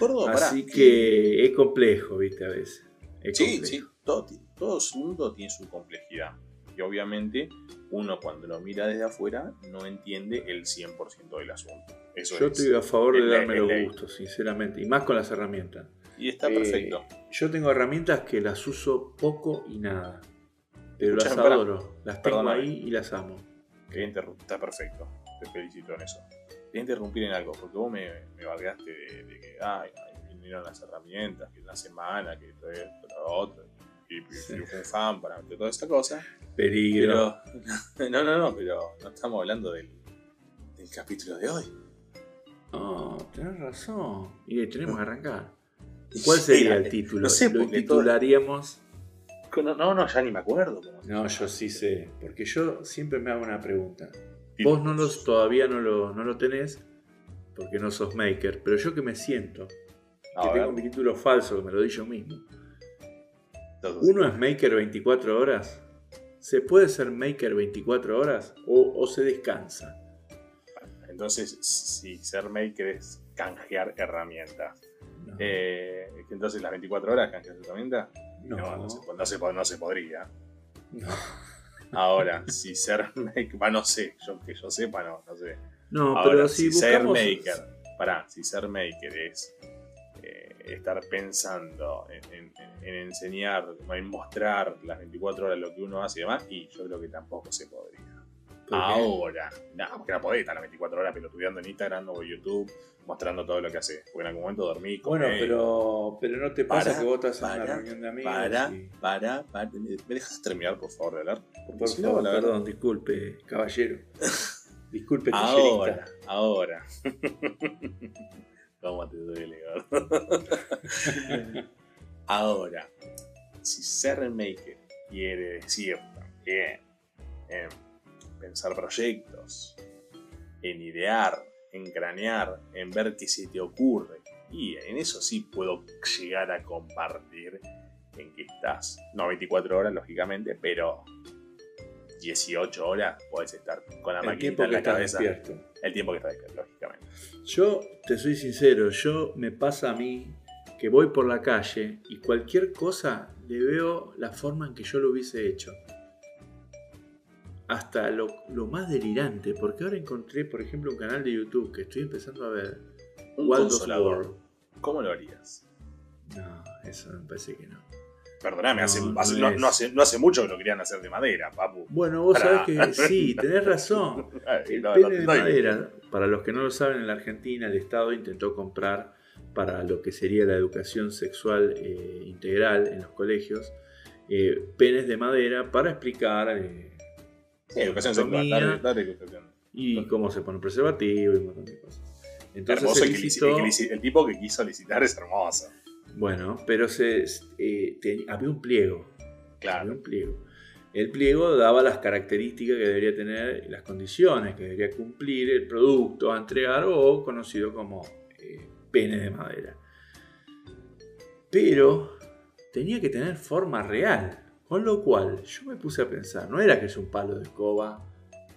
Gordo, pará. Así que es complejo, viste, a veces. Es Sí, complejo. sí, todo, todo mundo tiene su complejidad. Y obviamente uno cuando lo mira desde afuera no entiende el 100% del asunto. Eso Yo es. estoy a favor de darme los gustos, sinceramente, y más con las herramientas. Y está Eh, perfecto. Yo tengo herramientas que las uso poco y nada, pero las Escuchame, adoro, las tengo Perdóname. ahí y las amo. Está perfecto. Te felicito en eso. Quería interrumpir en algo, porque vos me, me bardeaste de, de que ay, vinieron las herramientas, que una semana, que esto, lo otro. Y, y Sí. fan para toda esta cosa. Peligro. Pero. No, no, no, pero no estamos hablando del, del capítulo de hoy. No, tenés razón. Y tenemos que arrancar. ¿Y cuál sería el título? No sé, Lo titularíamos. No, no, no, ya ni me acuerdo. No, yo sí sé, porque yo siempre me hago una pregunta. Vos no los, todavía no lo, no lo tenés, porque no sos maker, pero yo que me siento, que tengo mi título falso, que me lo di yo mismo. Uno es maker 24 horas ¿Se puede ser maker 24 horas o, o se descansa? Entonces, si ser maker es canjear herramientas. No. Eh, entonces, las 24 horas canjear herramientas. no, No, no se, no se no se podría. no. Ahora, si ser maker, va, no sé, yo que yo sepa, no, no sé. No, Ahora, pero si, si ser maker, pará, si ser maker es estar pensando en, en- en enseñar, en mostrar las 24 horas lo que uno hace y demás, y yo creo que tampoco se podría. Ahora, no, porque no podés estar las 24 horas pelotudeando en Instagram o YouTube, mostrando todo lo que haces. Porque en algún momento dormí, Bueno, comés. pero, pero no te pasa Para, que vos estás en una para, reunión de amigos Para, y- para, para. ¿Me dejas terminar, por favor, de hablar? Porque Por si no, favor, verdad- perdón, disculpe, caballero. Disculpe, Ahora, ahora. ¿Cómo te duele? Ahora, si ser maker quiere decir también en pensar proyectos, en idear, en cranear, en ver qué se te ocurre, y en eso sí puedo llegar a compartir en qué estás. No 24 horas, lógicamente, pero 18 horas puedes estar con la maquinita en que la cabeza. despierto. El tiempo que despierto, lógicamente. Yo te soy sincero, yo me pasa a mí que voy por la calle y cualquier cosa le veo la forma en que yo lo hubiese hecho. Hasta lo, lo más delirante, porque ahora encontré, por ejemplo, un canal de YouTube que estoy empezando a ver. Un consolador. ¿Cómo lo harías? No, eso me parece que no. Perdóname, No, hace, no hace- no, es. no hace, no hace mucho que lo querían hacer de madera, papu. Bueno, vos sabés que sí, tenés razón. El pene de madera, para los que no lo saben, en la Argentina el Estado intentó comprar para lo que sería la educación sexual eh, integral en los colegios, eh, penes de madera para explicar eh, Sí, educación sexual, dale, dale educación. y cómo se pone preservativo y un montón de cosas. Entonces Hermoso que que el tipo que quiso licitar es hermoso. Bueno, pero se, eh, te- había un pliego, había Claro. un pliego. El pliego daba las características que debería tener, las condiciones que debería cumplir el producto a entregar o conocido como eh, pene de madera. Pero tenía que tener forma real, con lo cual yo me puse a pensar, no era que es un palo de escoba,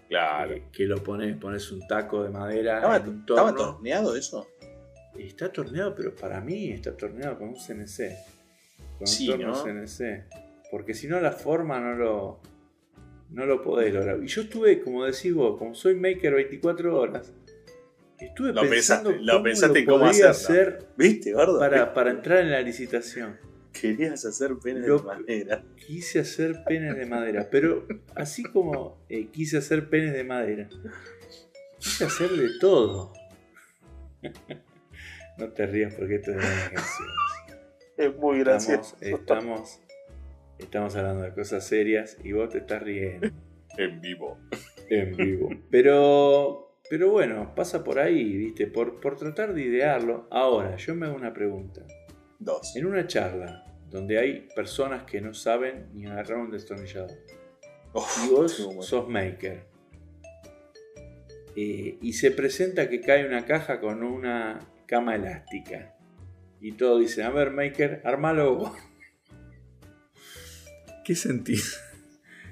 Claro. eh, que lo pones, pones un taco de madera ¿Estaba, en un estaba torno. torneado eso? Está torneado, pero para mí está torneado con un CNC. Con Sí, un torno ¿no? CNC. Porque si no la forma no lo, no lo podés lograr. Y yo estuve, como decís vos, como soy maker 24 horas, estuve Lo pensando pensaste- lo cómo pensaste en lo cómo hacerlo. hacer ¿Viste, gordo? para, para entrar en la licitación. Querías hacer pene de Lo- madera. Quise hacer penes de madera, pero así como eh, quise hacer penes de madera, quise hacer de todo. No te rías porque esto es una canción. Es muy gracioso. estamos, estamos hablando de cosas serias y vos te estás riendo En vivo. en vivo. Pero, pero bueno, pasa por ahí, ¿viste? Por, por tratar de idearlo. Ahora, yo me hago una pregunta. Dos. En una charla donde hay personas que no saben ni agarrar un destornillador y vos bueno. sos maker eh, y se presenta que cae una caja con una cama elástica y todos dicen, a ver maker, armalo vos. ¿Qué sentís?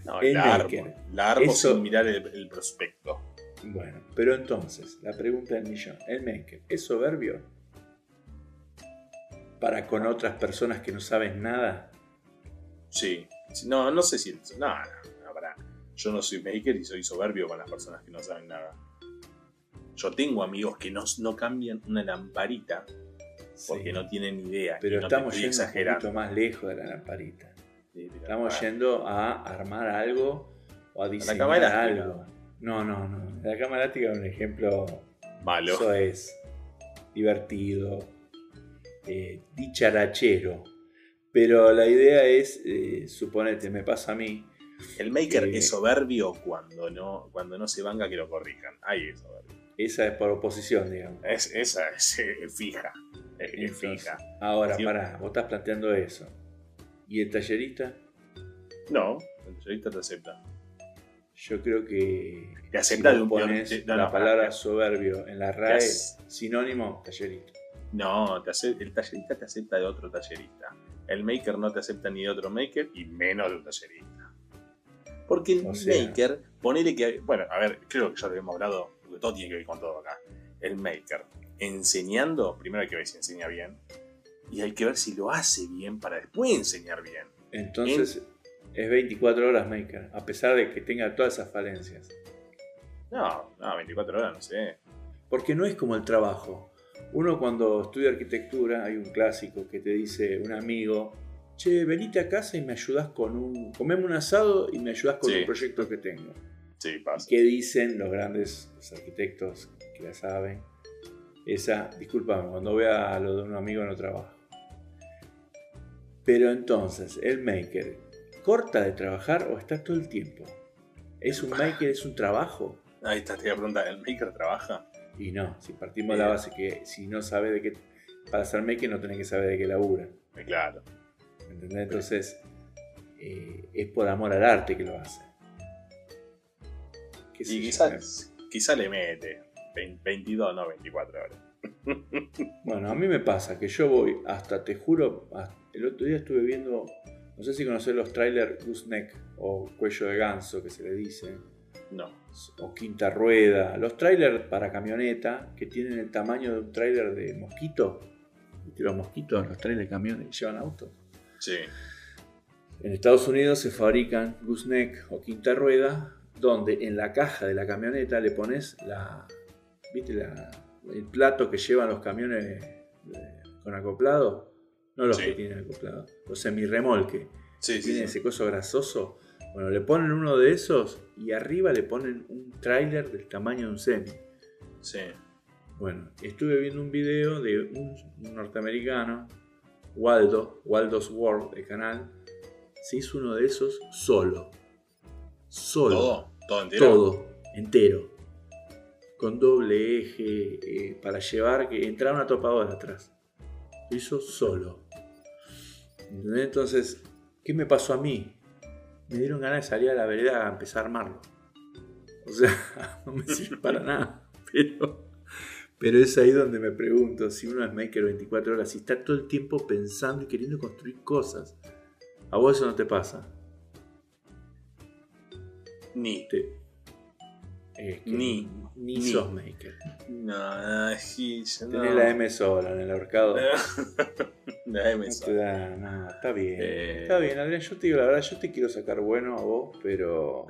No, el la armo. maker. La armo Eso- sin mirar el, el prospecto. Bueno, pero entonces, la pregunta del millón, ¿el maker es soberbio? Para con otras personas que no saben nada. Sí. No, no sé si. No, no, no, pará. Yo no soy maker y soy soberbio con las personas que no saben nada. Yo tengo amigos que no, no cambian una lamparita porque Sí, no tienen idea. pero no estamos yendo un poquito más lejos de la lamparita. Sí, Estamos yendo a armar algo o a diseñar algo. No, no, no. La cama elástica es un ejemplo. Malo. Eso es divertido, eh, dicharachero. Pero la idea es, eh, suponete, me pasa a mí. El maker Eh, es soberbio cuando no, cuando no se venga que lo corrijan. Ahí es soberbio. Esa es por oposición, digamos. Es, esa es fija. Es, Entonces, fija. Ahora, pará, vos estás planteando eso. ¿Y el tallerista? No, el tallerista te acepta. Yo creo que Te si acepta vos de un pones de- no, la no, palabra soberbio en la RAE, hace- sinónimo, tallerista. No, te ace- el tallerista te acepta de otro tallerista. El maker no te acepta ni de otro maker y menos de un tallerista. Porque el O sea- maker, ponele que. Bueno, a ver, creo que ya lo hemos hablado, porque todo tiene que ver con todo acá. El maker, enseñando, primero hay que ver si enseña bien. Y hay que ver si lo hace bien para después enseñar bien. Entonces es 24 horas Maker, a pesar de que tenga todas esas falencias. No, no, 24 horas, no sé. Porque no es como el trabajo. Uno cuando estudia arquitectura, hay un clásico que te dice un amigo, che, venite a casa y me ayudas con un... Comeme un asado y me ayudas con Sí. un proyecto que tengo. Sí, ¿Y pasa. qué dicen los grandes los arquitectos que la saben? Esa, discúlpame, cuando vea lo de un amigo no trabajo. Pero entonces, el maker, ¿corta de trabajar o está todo el tiempo? ¿Es un maker, es un trabajo? Ahí está, te iba a preguntar, ¿el maker trabaja? Y no, si partimos de la base que si no sabes de qué, para ser maker no tenés que saber de qué labura. Eh, Claro. ¿Entendés? Entonces, eh, es por amor al arte que lo hace. ¿Qué sé Y quizás quizá le mete 20 22, no 24 horas. Bueno, a mí me pasa que yo voy hasta, te juro, hasta- el otro día estuve viendo, no sé si conocés los trailers gooseneck o cuello de ganso que se le dice, No. o quinta rueda, los trailers para camioneta que tienen el tamaño de un trailer de mosquito. ¿Viste los mosquitos, los trailers de camiones que llevan autos? Sí. En Estados Unidos se fabrican gooseneck o quinta rueda, donde en la caja de la camioneta le pones la, ¿viste la- el plato que llevan los camiones eh, con acoplado? No los Sí. que tienen acoplado, los semirremolque. Sí, tienen sí. ese coso grasoso. Bueno, le ponen uno de esos y arriba le ponen un tráiler del tamaño de un semi. Sí. Bueno, estuve viendo un video de un, un norteamericano, Waldo, Waldo's World, el canal. Se hizo uno de esos solo. Solo. Todo, todo entero. Todo, entero. Con doble eje, eh, para llevar, que entraba una topadora atrás. Lo hizo solo. ¿Entendés? Entonces, ¿qué me pasó a mí? Me dieron ganas de salir a la vereda a empezar a armarlo. O sea, no me sirve para nada. Pero, pero es ahí donde me pregunto si uno es maker 24 horas, si está todo el tiempo pensando y queriendo construir cosas. ¿A vos eso no te pasa? Ni. Te- es que Ni. Ni, Ni. sos maker. No, sí, yo no. Tenés la M sola en el ahorcado. la M No te da nada, está bien. Eh. Está bien, Adrián, yo te digo la verdad, yo te quiero sacar bueno a vos, pero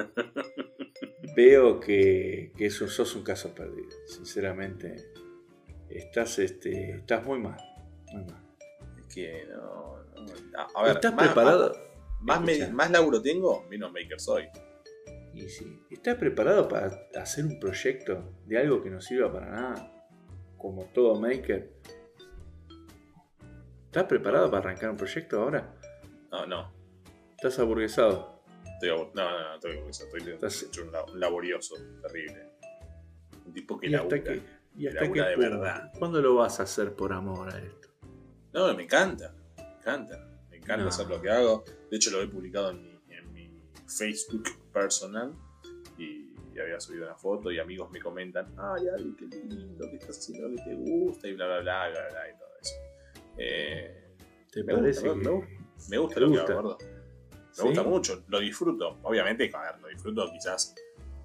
veo que, que eso sos un caso perdido. Sinceramente, estás, este, estás muy mal. Muy mal. Es que no. no. A- ver, ¿Estás más- preparado? Más, me- Escucha. más laburo tengo, menos maker soy. Y sí, ¿estás preparado para hacer un proyecto de algo que no sirva para nada? Como todo maker. ¿Estás preparado para arrancar un proyecto ahora? No, no. ¿Estás aburguesado? Estoy, no, no, no, estoy, estoy, Estás- hecho un, lab- un laborioso, terrible. Un tipo que ¿Y hasta, qué, y hasta labura qué de verdad. ¿Cuándo lo vas a hacer por amor a esto? No, me encanta. Me encanta. Me encanta No. hacer lo que hago. De hecho, lo he publicado en mi, en mi Facebook personal. Y, y había subido una foto y amigos me comentan, ay, Ari, qué lindo que estás haciendo lo que te gusta y bla, bla, bla, bla, bla, y todo eso. Eh, ¿Te Me parece gusta, me que.? me gusta ¿Te lo gusta? que hago, gordo. Me ¿Sí? gusta mucho, lo disfruto. Obviamente, a ver, lo disfruto quizás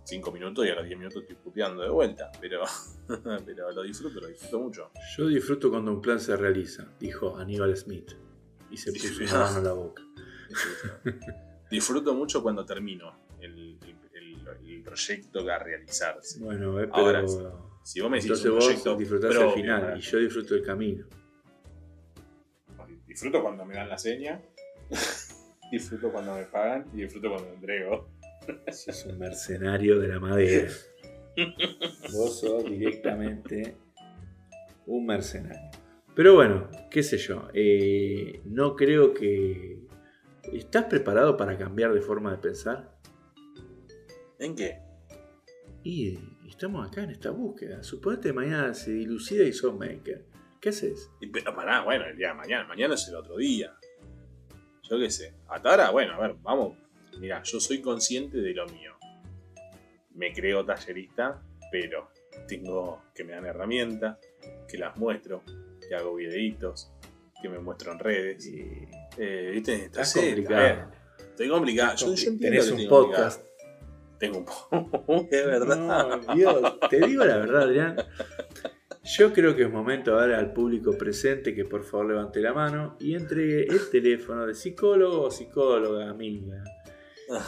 5 minutos y a los 10 minutos estoy puteando de vuelta, pero, pero lo disfruto, lo disfruto mucho. Yo disfruto cuando un plan se realiza, dijo Aníbal Smith. Y se puso Sí. una mano en la boca. disfruto mucho cuando termino el, el- el- proyecto a realizarse. Bueno, eh, pero. Ahora, Si vos me decís entonces un vos proyecto disfrutás propio, el final ¿verdad? y yo disfruto el camino. disfruto cuando me dan la seña, disfruto cuando me pagan y disfruto cuando entrego. Sos un mercenario de la madera. Vos sos directamente un mercenario. Pero bueno, qué sé yo. eh, no creo que. ¿Estás preparado para cambiar de forma de pensar? ¿En qué? Y eh, estamos acá en esta búsqueda. Suponete mañana se dilucida y sos maker. ¿Qué haces? Y, Pero pará, bueno, el día de mañana, mañana es el otro día. Yo qué sé. Hasta ahora, bueno, a ver, vamos. Mira, yo soy consciente de lo mío. Me creo tallerista, pero tengo que me dan herramientas, que las muestro, que hago videitos, que me muestro en redes. Eh, Eh, ¿viste? está ver, complicado. Estoy complicado. Yo, yo Tenés un podcast. Tengo un es verdad. No, Dios, te digo la verdad, Adrián. Yo creo que es momento de darle al público presente que por favor levante la mano y entregue el teléfono de psicólogo o psicóloga amiga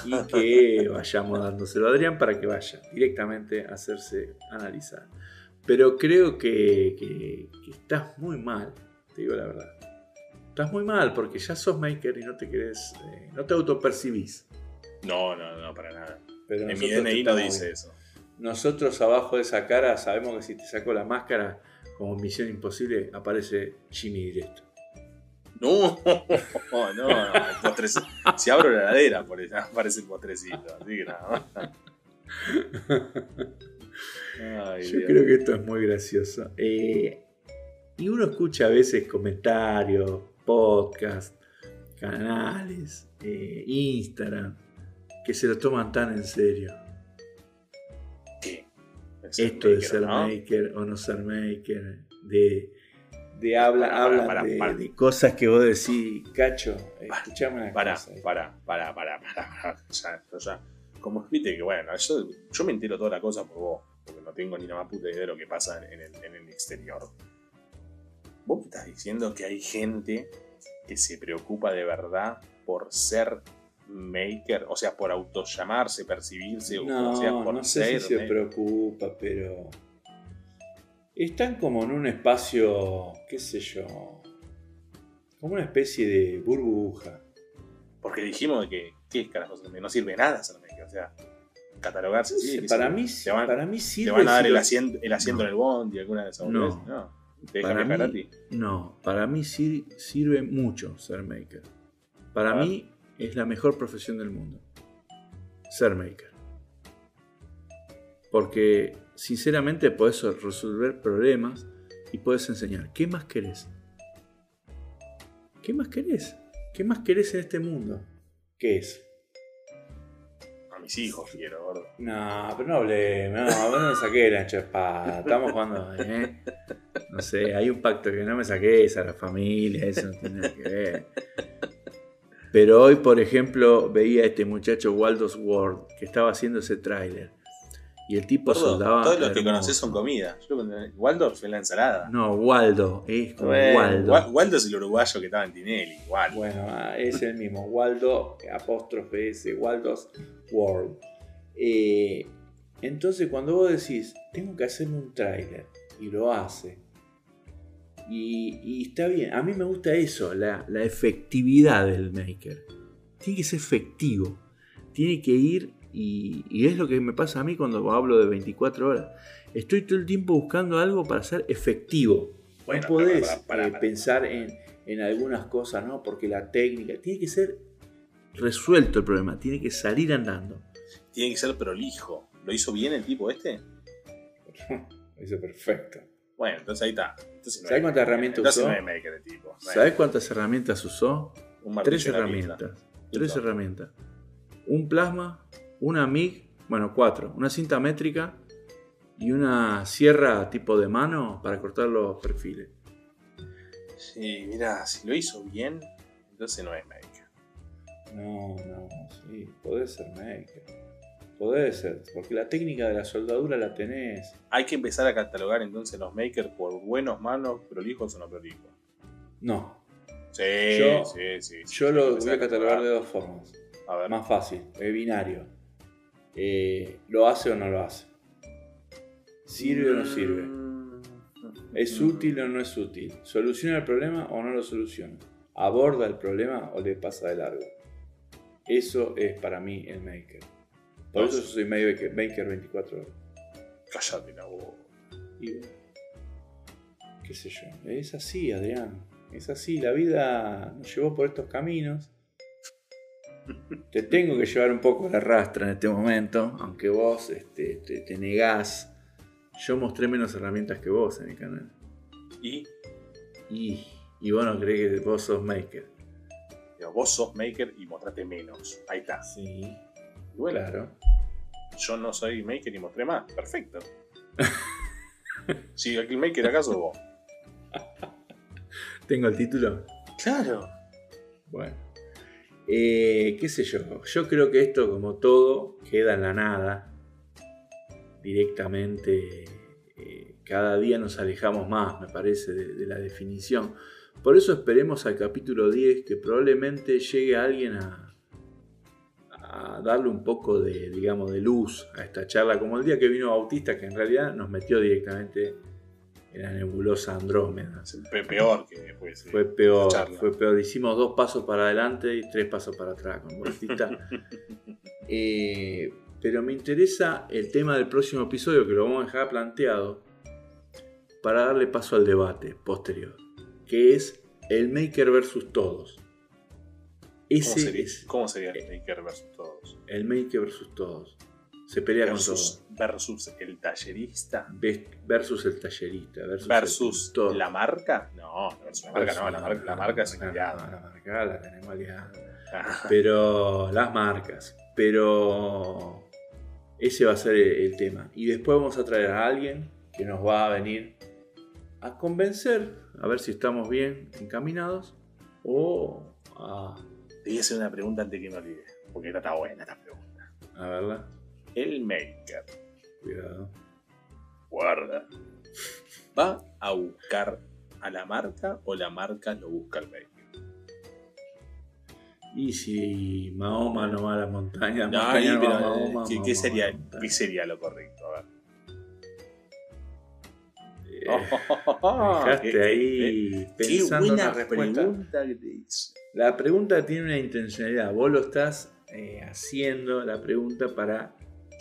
y que vayamos dándoselo a Adrián para que vaya directamente a hacerse analizar. Pero creo que, que- que estás muy mal, te digo la verdad. Estás muy mal porque ya sos maker y no te querés, eh, no te autopercibís. No, no, no, para nada. Pero En mi DNI no dice eso. Nosotros abajo de esa cara sabemos que si te saco la máscara como Misión Imposible aparece Jimmy directo. No, no, no. Si abro la heladera, por eso aparece el postrecito. Así que nada más. Ay, Yo Dios. creo que esto es muy gracioso. Eh, y uno escucha a veces comentarios, podcasts, canales, eh, Instagram, que se lo toman tan en serio. ¿Qué? Es Esto de ser ¿no? maker o no ser maker, de, de habla, Para, para, hablan para, de, para. de cosas que vos decís, cacho, escuchame una Para, cosa. para, para, para, para, para. Ya, ya. Como viste que bueno, yo, yo me entero toda la cosa por vos, porque no tengo ni la más puta idea de lo que pasa en el, en el exterior. Vos me estás diciendo que hay gente que se preocupa de verdad por ser maker, o sea, por autollamarse, percibirse, o No, sea, por no sé ser si se preocupa, pero están como en un espacio, qué sé yo, como una especie de burbuja. Porque dijimos que, ¿qué carajo? No sirve nada ser maker, o sea, catalogarse. No sé, para, mí, te van, para mí te sirve. van a dar el asiento, el asiento No. en el bondi, alguna de esas No. no. Te dejan Para mí- gratis. No, para mí sí sirve mucho ser maker. Para A mí es la mejor profesión del mundo. Ser maker. Porque sinceramente podés resolver problemas y podés enseñar. ¿Qué más querés? ¿Qué más querés? ¿Qué más querés en este mundo? ¿Qué es? A mis hijos quiero, gordo. No, pero no hablé, no, no me saqué la espada. Estamos jugando, ¿eh? No sé, hay un pacto que no me saques a la familia, eso no tiene nada que ver. Pero hoy, por ejemplo, veía a este muchacho Waldo's World que estaba haciendo ese tráiler. Y el tipo Gordo, soldaba. todos los que conoces son comida. Yo Waldorf es la ensalada. No, Waldo, es como Bueno, Waldo. Wa- Waldo es el uruguayo que estaba en Tinelli, igual. Bueno, ah, es el mismo. Waldo, apóstrofe S, Waldo's World. Eh, entonces, cuando vos decís, tengo que hacerme un tráiler, y lo hace, y, y está bien, a mí me gusta eso, la, la efectividad del maker. Tiene que ser efectivo, tiene que ir, y, y es lo que me pasa a mí cuando hablo de 24 horas. Estoy todo el tiempo buscando algo para ser efectivo. Bueno, no podés para, para, eh, para. pensar en, en algunas cosas, ¿no? Porque la técnica tiene que ser resuelto el problema, tiene que salir andando. Tiene que ser prolijo. ¿Lo hizo bien el tipo este? Lo hizo perfecto. Bueno, entonces ahí está. Entonces ¿Sabes es cuántas herramientas Entonces usó? no maker tipo. No ¿Sabes cuántas herramientas usó? un Tres herramientas. Tres herramientas. Un plasma, una MIG, bueno, cuatro. Una cinta métrica y una sierra tipo de mano para cortar los perfiles. Sí, mira, si lo hizo bien, entonces no es maker. No, no, sí, podés ser maker. Podés ser, porque la técnica de la soldadura la tenés. Hay que empezar a catalogar entonces los makers por buenos, malos, prolijos o no prolijos. No, Sí, Yo- sí, sí. sí. yo lo voy a catalogar de dos formas. A ver, Más fácil, es binario. Eh, ¿Lo hace o no lo hace? ¿Sirve o no sirve? Mm. ¿Es útil o no es útil? ¿Soluciona el problema o no lo soluciona? ¿Aborda el problema o le pasa de largo? Eso es para mí el maker. Por eso yo soy maker, maker 24 horas. Cállate la boca. Y bueno, qué sé yo, es así, Adrián. Es así, la vida nos llevó por estos caminos. Te tengo que llevar un poco la rastra en este momento, aunque vos este, te, te negás. Yo mostré menos herramientas que vos en el canal. Y Y, y vos no creés que vos sos maker. digo, vos sos maker y mostraste menos. Ahí está. Sí, Claro. yo no soy maker y mostré más. Perfecto. si el maker acaso vos. ¿Tengo el título? Claro. Bueno. Eh, ¿Qué sé yo? Yo creo que esto, como todo, queda en la nada. Directamente, eh, cada día nos alejamos más, me parece, de, de la definición. Por eso esperemos al capítulo 10 que probablemente llegue alguien a, a darle un poco de, digamos, de luz a esta charla, como el día que vino Bautista, que en realidad nos metió directamente en la nebulosa Andrómeda. Fue peor que pues, Fue peor, fue peor. Hicimos dos pasos para adelante y tres pasos para atrás con Bautista. Eh, pero me interesa el tema del próximo episodio, que lo vamos a dejar planteado, para darle paso al debate posterior, que es el Maker versus todos. Ese ¿Cómo sería, es, ¿Cómo sería el Maker versus todos? El Maker versus todos. Se pelea versus, con todos. Versus el tallerista. Versus el tallerista. Versus, versus el, la marca. No, versus la marca no. La marca, la marca es. No, la marca la tenemos aliada. Pero las marcas. Pero ese va a ser el, tema. Y después vamos a traer a alguien que nos va a venir a convencer, a ver si estamos bien encaminados o a te voy a hacer una pregunta antes que me olvide, porque esta está buena esta pregunta. A verla. El maker. Cuidado. Guarda. ¿Va a buscar a la marca o la marca lo busca al maker? Y si Mahoma no va a la montaña, no, montaña no, pero, Mahoma, ¿qué, ¿qué, sería, ¿qué sería lo correcto? A ver. Dejaste ahí pensando qué buena una respuesta. pregunta que te hice. La pregunta tiene una intencionalidad. Vos lo estás eh, haciendo la pregunta para.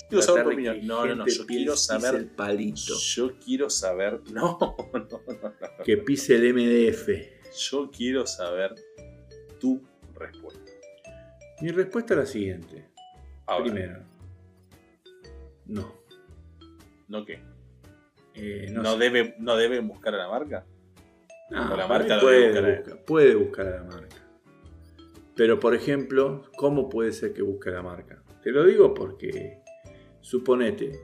Quiero saber tu opinión. No, no, no. Yo quiero saber. el palito. Yo quiero saber. No, no, no. no. Que pise el MDF. Yo quiero saber tu respuesta. Mi respuesta es la siguiente. Ahora, Primero. No. ¿No qué? Eh, ¿No, no, sé. debe, ¿No deben buscar a la marca? No, la marca debe puede, buscar a puede buscar a la marca. Pero, por ejemplo, ¿cómo puede ser que busque a la marca? Te lo digo porque, suponete,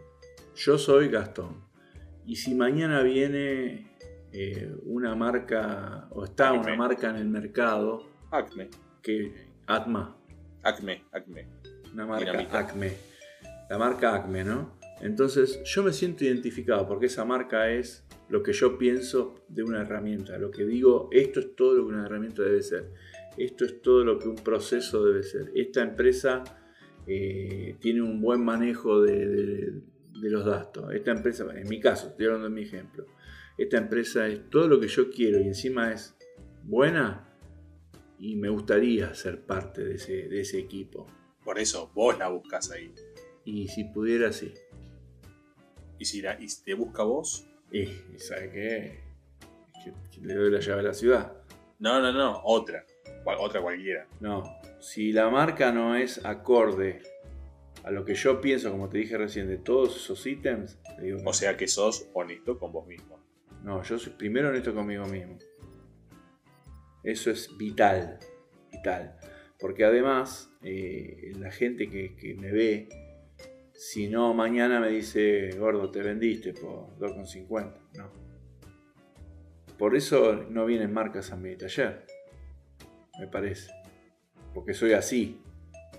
yo soy Gastón. Y si mañana viene eh, una marca, o está Acme. una marca en el mercado, Acme. que Atma, Acme. Acme. una marca Dinamita. Acme, la marca Acme, ¿no? Entonces yo me siento identificado porque esa marca es lo que yo pienso de una herramienta, lo que digo, esto es todo lo que una herramienta debe ser, esto es todo lo que un proceso debe ser. Esta empresa eh, tiene un buen manejo de, de- de los datos, esta empresa, en mi caso, estoy hablando de mi ejemplo, esta empresa es todo lo que yo quiero y encima es buena y me gustaría ser parte de ese, de ese equipo. Por eso vos la buscas ahí. Y si pudiera, sí. Y si, la, y te busca vos. Y, y ¿sabe qué? Que, que le doy la llave a la ciudad. No, no, no. Otra. Cual- otra cualquiera. No, si la marca no es acorde a lo que yo pienso, como te dije recién, de todos esos ítems, digo O sea que sos honesto con vos mismo. no, yo soy primero honesto conmigo mismo. Eso es vital, vital. Porque además, eh, la gente que, que me ve, si no mañana me dice, gordo, te vendiste por 2,50. No. Por eso no vienen marcas a mi taller, me parece. Porque soy así.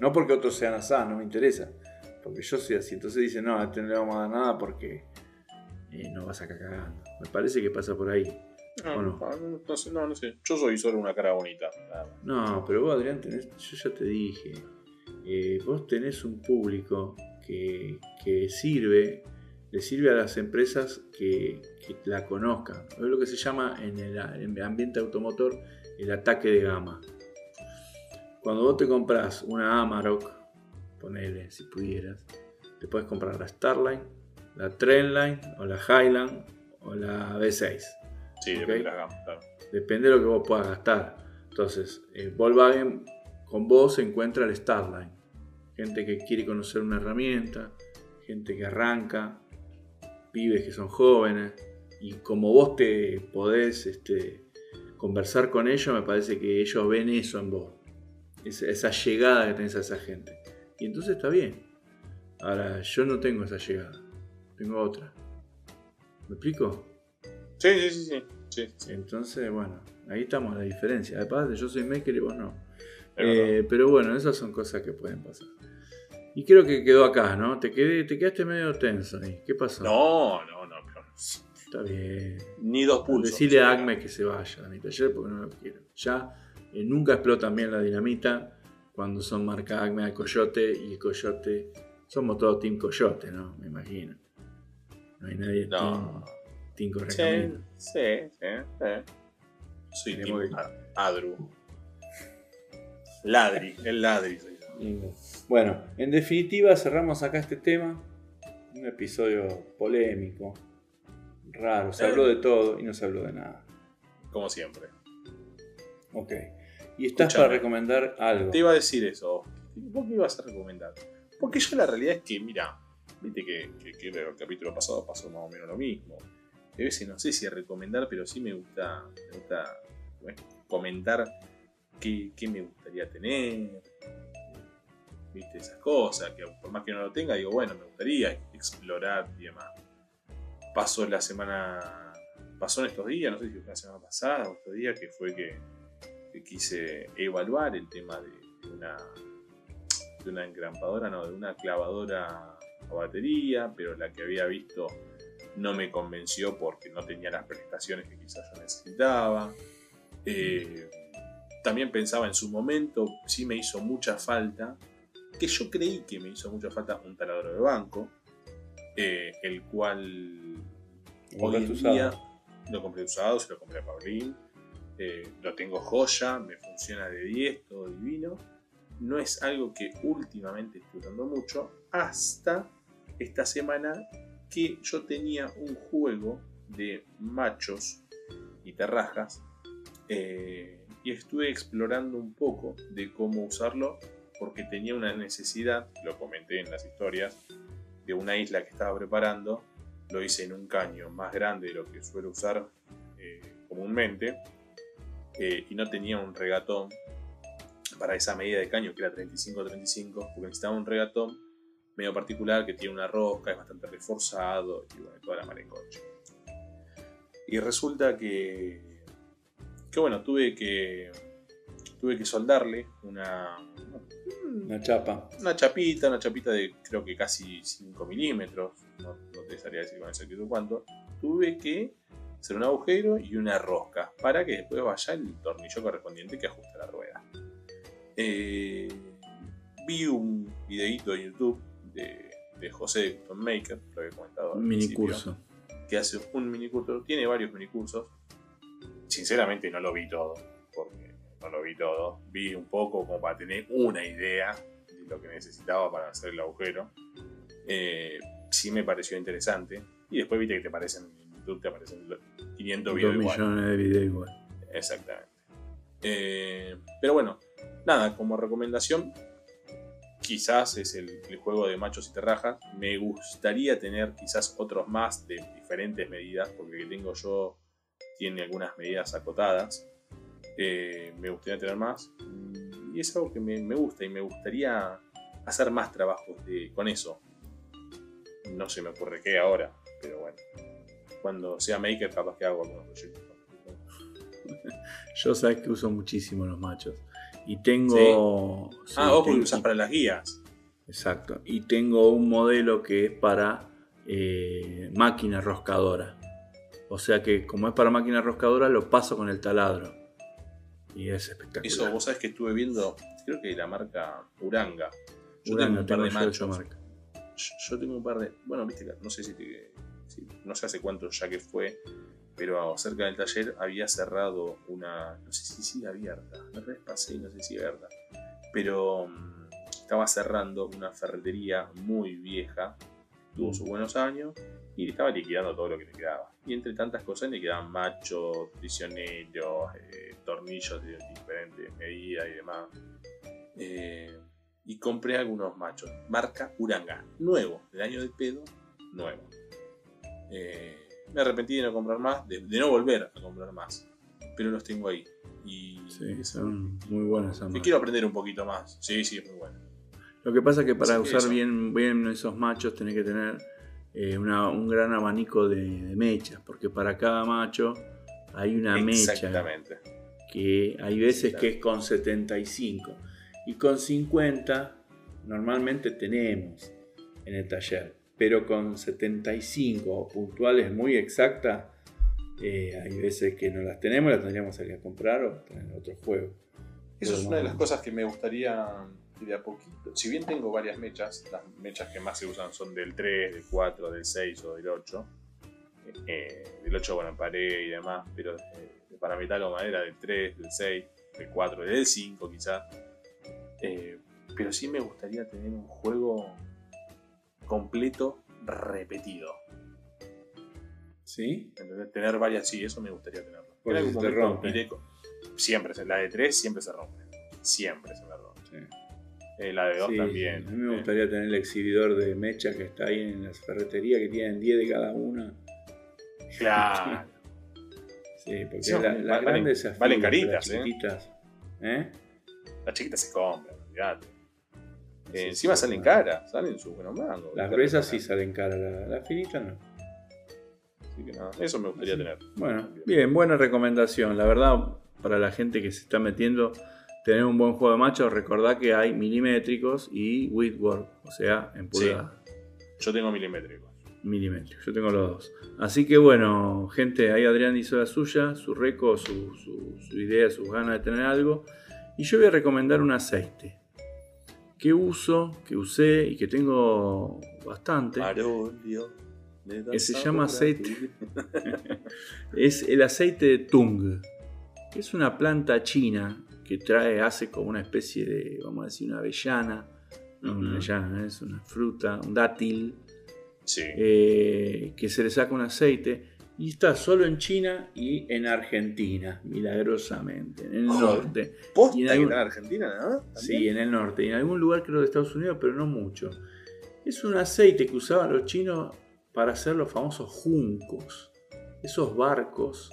No porque otros sean así, no me interesa. Porque yo soy así. Entonces dicen, no, a este no le vamos a dar nada porque eh, no vas a cagando. Me parece que pasa por ahí. No, ¿O no? no, no sé, no, no sé. Yo soy solo una cara bonita. nada. No, pero vos, Adrián, tenés, yo ya te dije, eh, vos tenés un público que, que sirve, le sirve a las empresas que, que la conozcan. Es lo que se llama en el, en el ambiente automotor el ataque de gama. Cuando vos te compras una Amarok, ponele si pudieras, te puedes comprar la Starline, la Trendline, o la Highland, o la V6. Sí, Ok. depende de la gama, claro. Depende de lo que vos puedas gastar. Entonces, eh, Volkswagen con vos encuentra el Starline. Gente que quiere conocer una herramienta, gente que arranca, pibes que son jóvenes. Y como vos te podés este, conversar con ellos, me parece que ellos ven eso en vos. Esa, esa llegada que tenés a esa gente. Y entonces está bien. Ahora, yo no tengo esa llegada. Tengo otra. ¿Me explico? Sí, sí, sí, sí. sí, sí. Entonces, bueno, ahí estamos la diferencia. Además, yo soy maker y vos no. Eh, pero bueno, esas son cosas que pueden pasar. Y creo que quedó acá, ¿no? Te, quedé, te quedaste medio tenso ahí. ¿Qué pasó? No, no, no. Está bien. Ni dos pulsos. Decirle a Acme que se vaya a mi taller porque no lo quiero. Ya eh, nunca explotan bien la dinamita cuando son marca Acme al Coyote y el Coyote. Somos todos Team Coyote, ¿no? Me imagino. No hay nadie No. Team, team Sí, sí, sí. sí. Soy Tenemos Team que- Adru. Ladri, el ladri. Bueno, en definitiva cerramos acá este tema. Un episodio polémico, raro. Se Eh. habló de todo y no se habló de nada. Como siempre. Ok. Y estás para recomendar algo. Te iba a decir eso. ¿Vos qué ibas a recomendar? Porque yo la realidad es que, mira, viste que, que, que el capítulo pasado pasó más o menos lo mismo. A veces no sé si recomendar, pero sí me gusta, me gusta bueno, comentar qué, me gustaría tener. Viste, esas cosas, que por más que no lo tenga, digo, bueno, me gustaría explorar y demás. Pasó la semana, pasó en estos días, no sé si fue la semana pasada o estos días, que fue que, quise evaluar el tema de, de una de una engrampadora, no, de una clavadora a batería, pero la que había visto no me convenció porque no tenía las prestaciones que quizás yo necesitaba. Eh, también pensaba en su momento, sí me hizo mucha falta, que yo creí que me hizo mucha falta un taladro de banco, eh, el cual hoy en día lo compré usado, se lo compré a Paulín, eh, lo tengo joya, me funciona de 10, todo divino. No es algo que últimamente estoy usando mucho, hasta esta semana que yo tenía un juego de machos y terrajas eh, y estuve explorando un poco de cómo usarlo porque tenía una necesidad, lo comenté en las historias, de una isla que estaba preparando. Lo hice en un caño más grande de lo que suelo usar eh, comúnmente eh, y no tenía un regatón para esa medida de caño que era 35-35 porque necesitaba un regatón medio particular que tiene una rosca, es bastante reforzado y bueno, toda la marencoche. Y resulta que, que bueno, tuve que tuve que soldarle una, Una chapa. una chapita, una chapita de creo que casi 5 milímetros, no, no te sabría decir con exactitud cuánto. Tuve que hacer un agujero y una rosca para que después vaya el tornillo correspondiente que ajusta la rueda. Eh, vi un videito de YouTube de, de José de Custom Maker, lo había comentado Un mini curso. que hace un mini curso, tiene varios mini cursos. Sinceramente no lo vi todo, porque no lo vi todo. Vi un poco como para tener una idea de lo que necesitaba para hacer el agujero. Eh, sí me pareció interesante. Y después viste que te aparecen en YouTube, te aparecen los 500 Dos videos igual. millones de videos igual. Exactamente. Eh, pero bueno, nada, como recomendación, quizás es el, el juego de machos y terrajas. Me gustaría tener quizás otros más de diferentes medidas, porque el que tengo yo tiene algunas medidas acotadas. Eh, me gustaría tener más. Y es algo que me, me gusta y me gustaría hacer más trabajos de, con eso. No se me ocurre qué ahora, pero bueno. Cuando sea maker, capaz que hago algunos proyectos. Yo sabes que uso muchísimo los machos. Y tengo. sí, Ah, vos porque usás para las guías. Exacto. Y tengo un modelo que es para eh, máquina roscadora. O sea que como es para máquina roscadora, lo paso con el taladro. Y es espectacular. Eso, vos sabés que estuve viendo, creo que la marca Uranga. Yo Uranga, tengo un par tengo de yo machos. marca. Yo, tengo un par de. Bueno, viste, que- no sé si, te- si- No sé hace cuánto ya que fue, pero cerca del taller había cerrado una. No sé si sigue abierta. La vez pasé y no sé si sigue abierta. Pero mm, estaba cerrando una ferretería muy vieja. Tuvo sus buenos años y le estaba liquidando todo lo que le quedaba. Y entre tantas cosas le quedaban machos, prisioneros, eh, tornillos de diferentes medidas y demás. Eh, y compré algunos machos. Marca Uranga. Nuevo. Del año del pedo. Nuevo. Eh, me arrepentí de no comprar más. De, de no volver a comprar más. Pero los tengo ahí. Y Sí, son muy buenas que quiero aprender un poquito más. Sí, sí, es muy bueno. Lo que pasa es que para usar bien, bien esos machos tenés que tener eh, una- un gran abanico de, de mechas, porque para cada macho hay una mecha. Que hay veces que es con 75 y con 50 normalmente tenemos en el taller, pero con 75 puntuales muy exactas, eh, hay veces que no las tenemos, las tendríamos que salir a comprar o tener otro juego. Eso es una de las cosas que me gustaría de a poquito. Si bien tengo varias mechas, las mechas que más se usan son del 3, del 4, del 6 o del 8. Eh, del 8, bueno, en pared y demás, pero eh, para metal o madera del 3, del 6, del 4, del 5 quizás. Eh, pero sí me gustaría tener un juego completo repetido. ¿Sí? Tener varias, sí, eso me gustaría tenerlo. Porque se te rompe. Siempre, la de 3 siempre se rompe. Siempre se me rompe. Sí. Eh, la de 2 también. A mí me gustaría tener el exhibidor de mecha que está ahí en las ferreterías que tienen 10 de cada una. Claro. sí, porque las la grandes valen, valen caritas, las chiquitas, ¿eh? Las chiquitas se compran, fíjate. Eh, encima salen caras, salen su buenos mangos. Las gruesas sí salen caras, las la finitas no. Así que no, eso me gustaría tener. Bueno, bien, buena recomendación. La verdad, para la gente que se está metiendo, tener un buen juego de macho, recordad que hay milimétricos y Whitworth, o sea, en pulgadas. Yo tengo milimétricos. Milimétricos, yo tengo los dos. Así que bueno, gente, ahí Adrián hizo la suya, su reco, su, su idea, sus ganas de tener algo. Y yo voy a recomendar un aceite que uso, que usé y que tengo bastante. que se llama aceite. es el aceite de Tung. Es una planta china que trae, hace como una especie de, vamos a decir, una avellana. No, una avellana, es una fruta, un dátil. Eh, que se le saca un aceite y está solo en China y en Argentina, milagrosamente, en el norte. ¿Posta en, en Argentina, no? Sí, en el norte, y en algún lugar creo de Estados Unidos, pero no mucho. Es un aceite que usaban los chinos para hacer los famosos juncos, esos barcos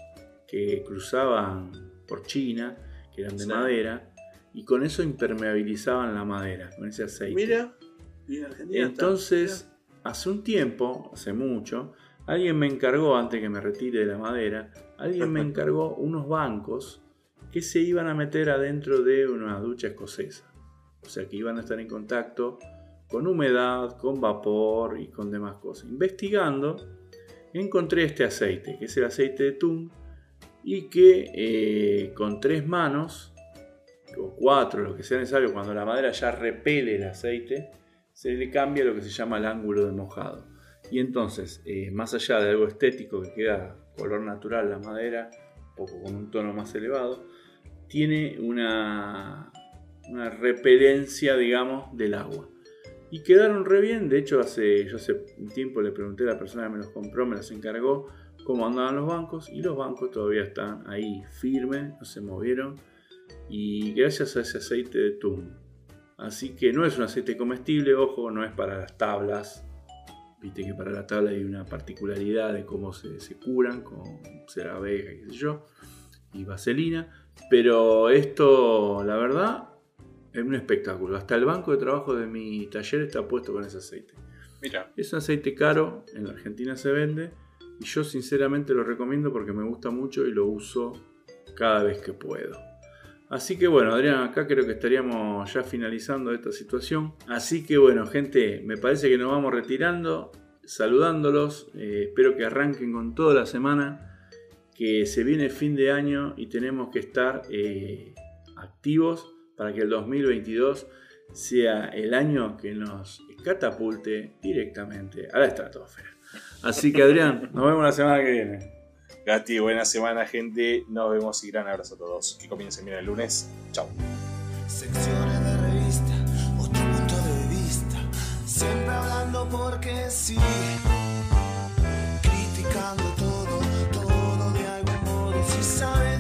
que cruzaban por China, que eran de madera, y con eso impermeabilizaban la madera, con ese aceite. Mira, y en Argentina Entonces, hace un tiempo, hace mucho, Alguien me encargó, antes que me retire de la madera, alguien me encargó unos bancos que se iban a meter adentro de una ducha escocesa. O sea que iban a estar en contacto con humedad, con vapor y con demás cosas. Investigando, encontré este aceite, que es el aceite de Tung, y que eh, con tres manos, o cuatro, lo que sea necesario, cuando la madera ya repele el aceite, se le cambia lo que se llama el ángulo de mojado. Y entonces, eh, más allá de algo estético que queda color natural la madera, un poco con un tono más elevado, tiene una, una repelencia, digamos, del agua. Y quedaron re bien, de hecho hace, yo hace un tiempo le pregunté a la persona que me los compró, me los encargó, cómo andaban los bancos, y los bancos todavía están ahí firmes, no se movieron, y gracias a ese aceite de tum. Así que no es un aceite comestible, ojo, no es para las tablas, Viste que para la tabla hay una particularidad de cómo se, curan con CeraVe, qué sé yo, y vaselina. Pero esto, la verdad, es un espectáculo. Hasta el banco de trabajo de mi taller está puesto con ese aceite. Mira. Es un aceite caro, en la Argentina se vende. Y yo sinceramente lo recomiendo porque me gusta mucho y lo uso cada vez que puedo. Así que bueno, Adrián, acá creo que estaríamos ya finalizando esta situación. Así que bueno, gente, me parece que nos vamos retirando, saludándolos. Eh, espero que arranquen con toda la semana, que se viene fin de año y tenemos que estar eh, activos para que el 2022 sea el año que nos catapulte directamente a la estratosfera. Así que Adrián, nos vemos la semana que viene. Gati, buena semana, gente. Nos vemos y gran abrazo a todos. Que comiencen bien el lunes. Chao. Secciones de revista, otro punto de vista. Siempre hablando porque sí. Criticando todo, todo de algún modo. Si sabes.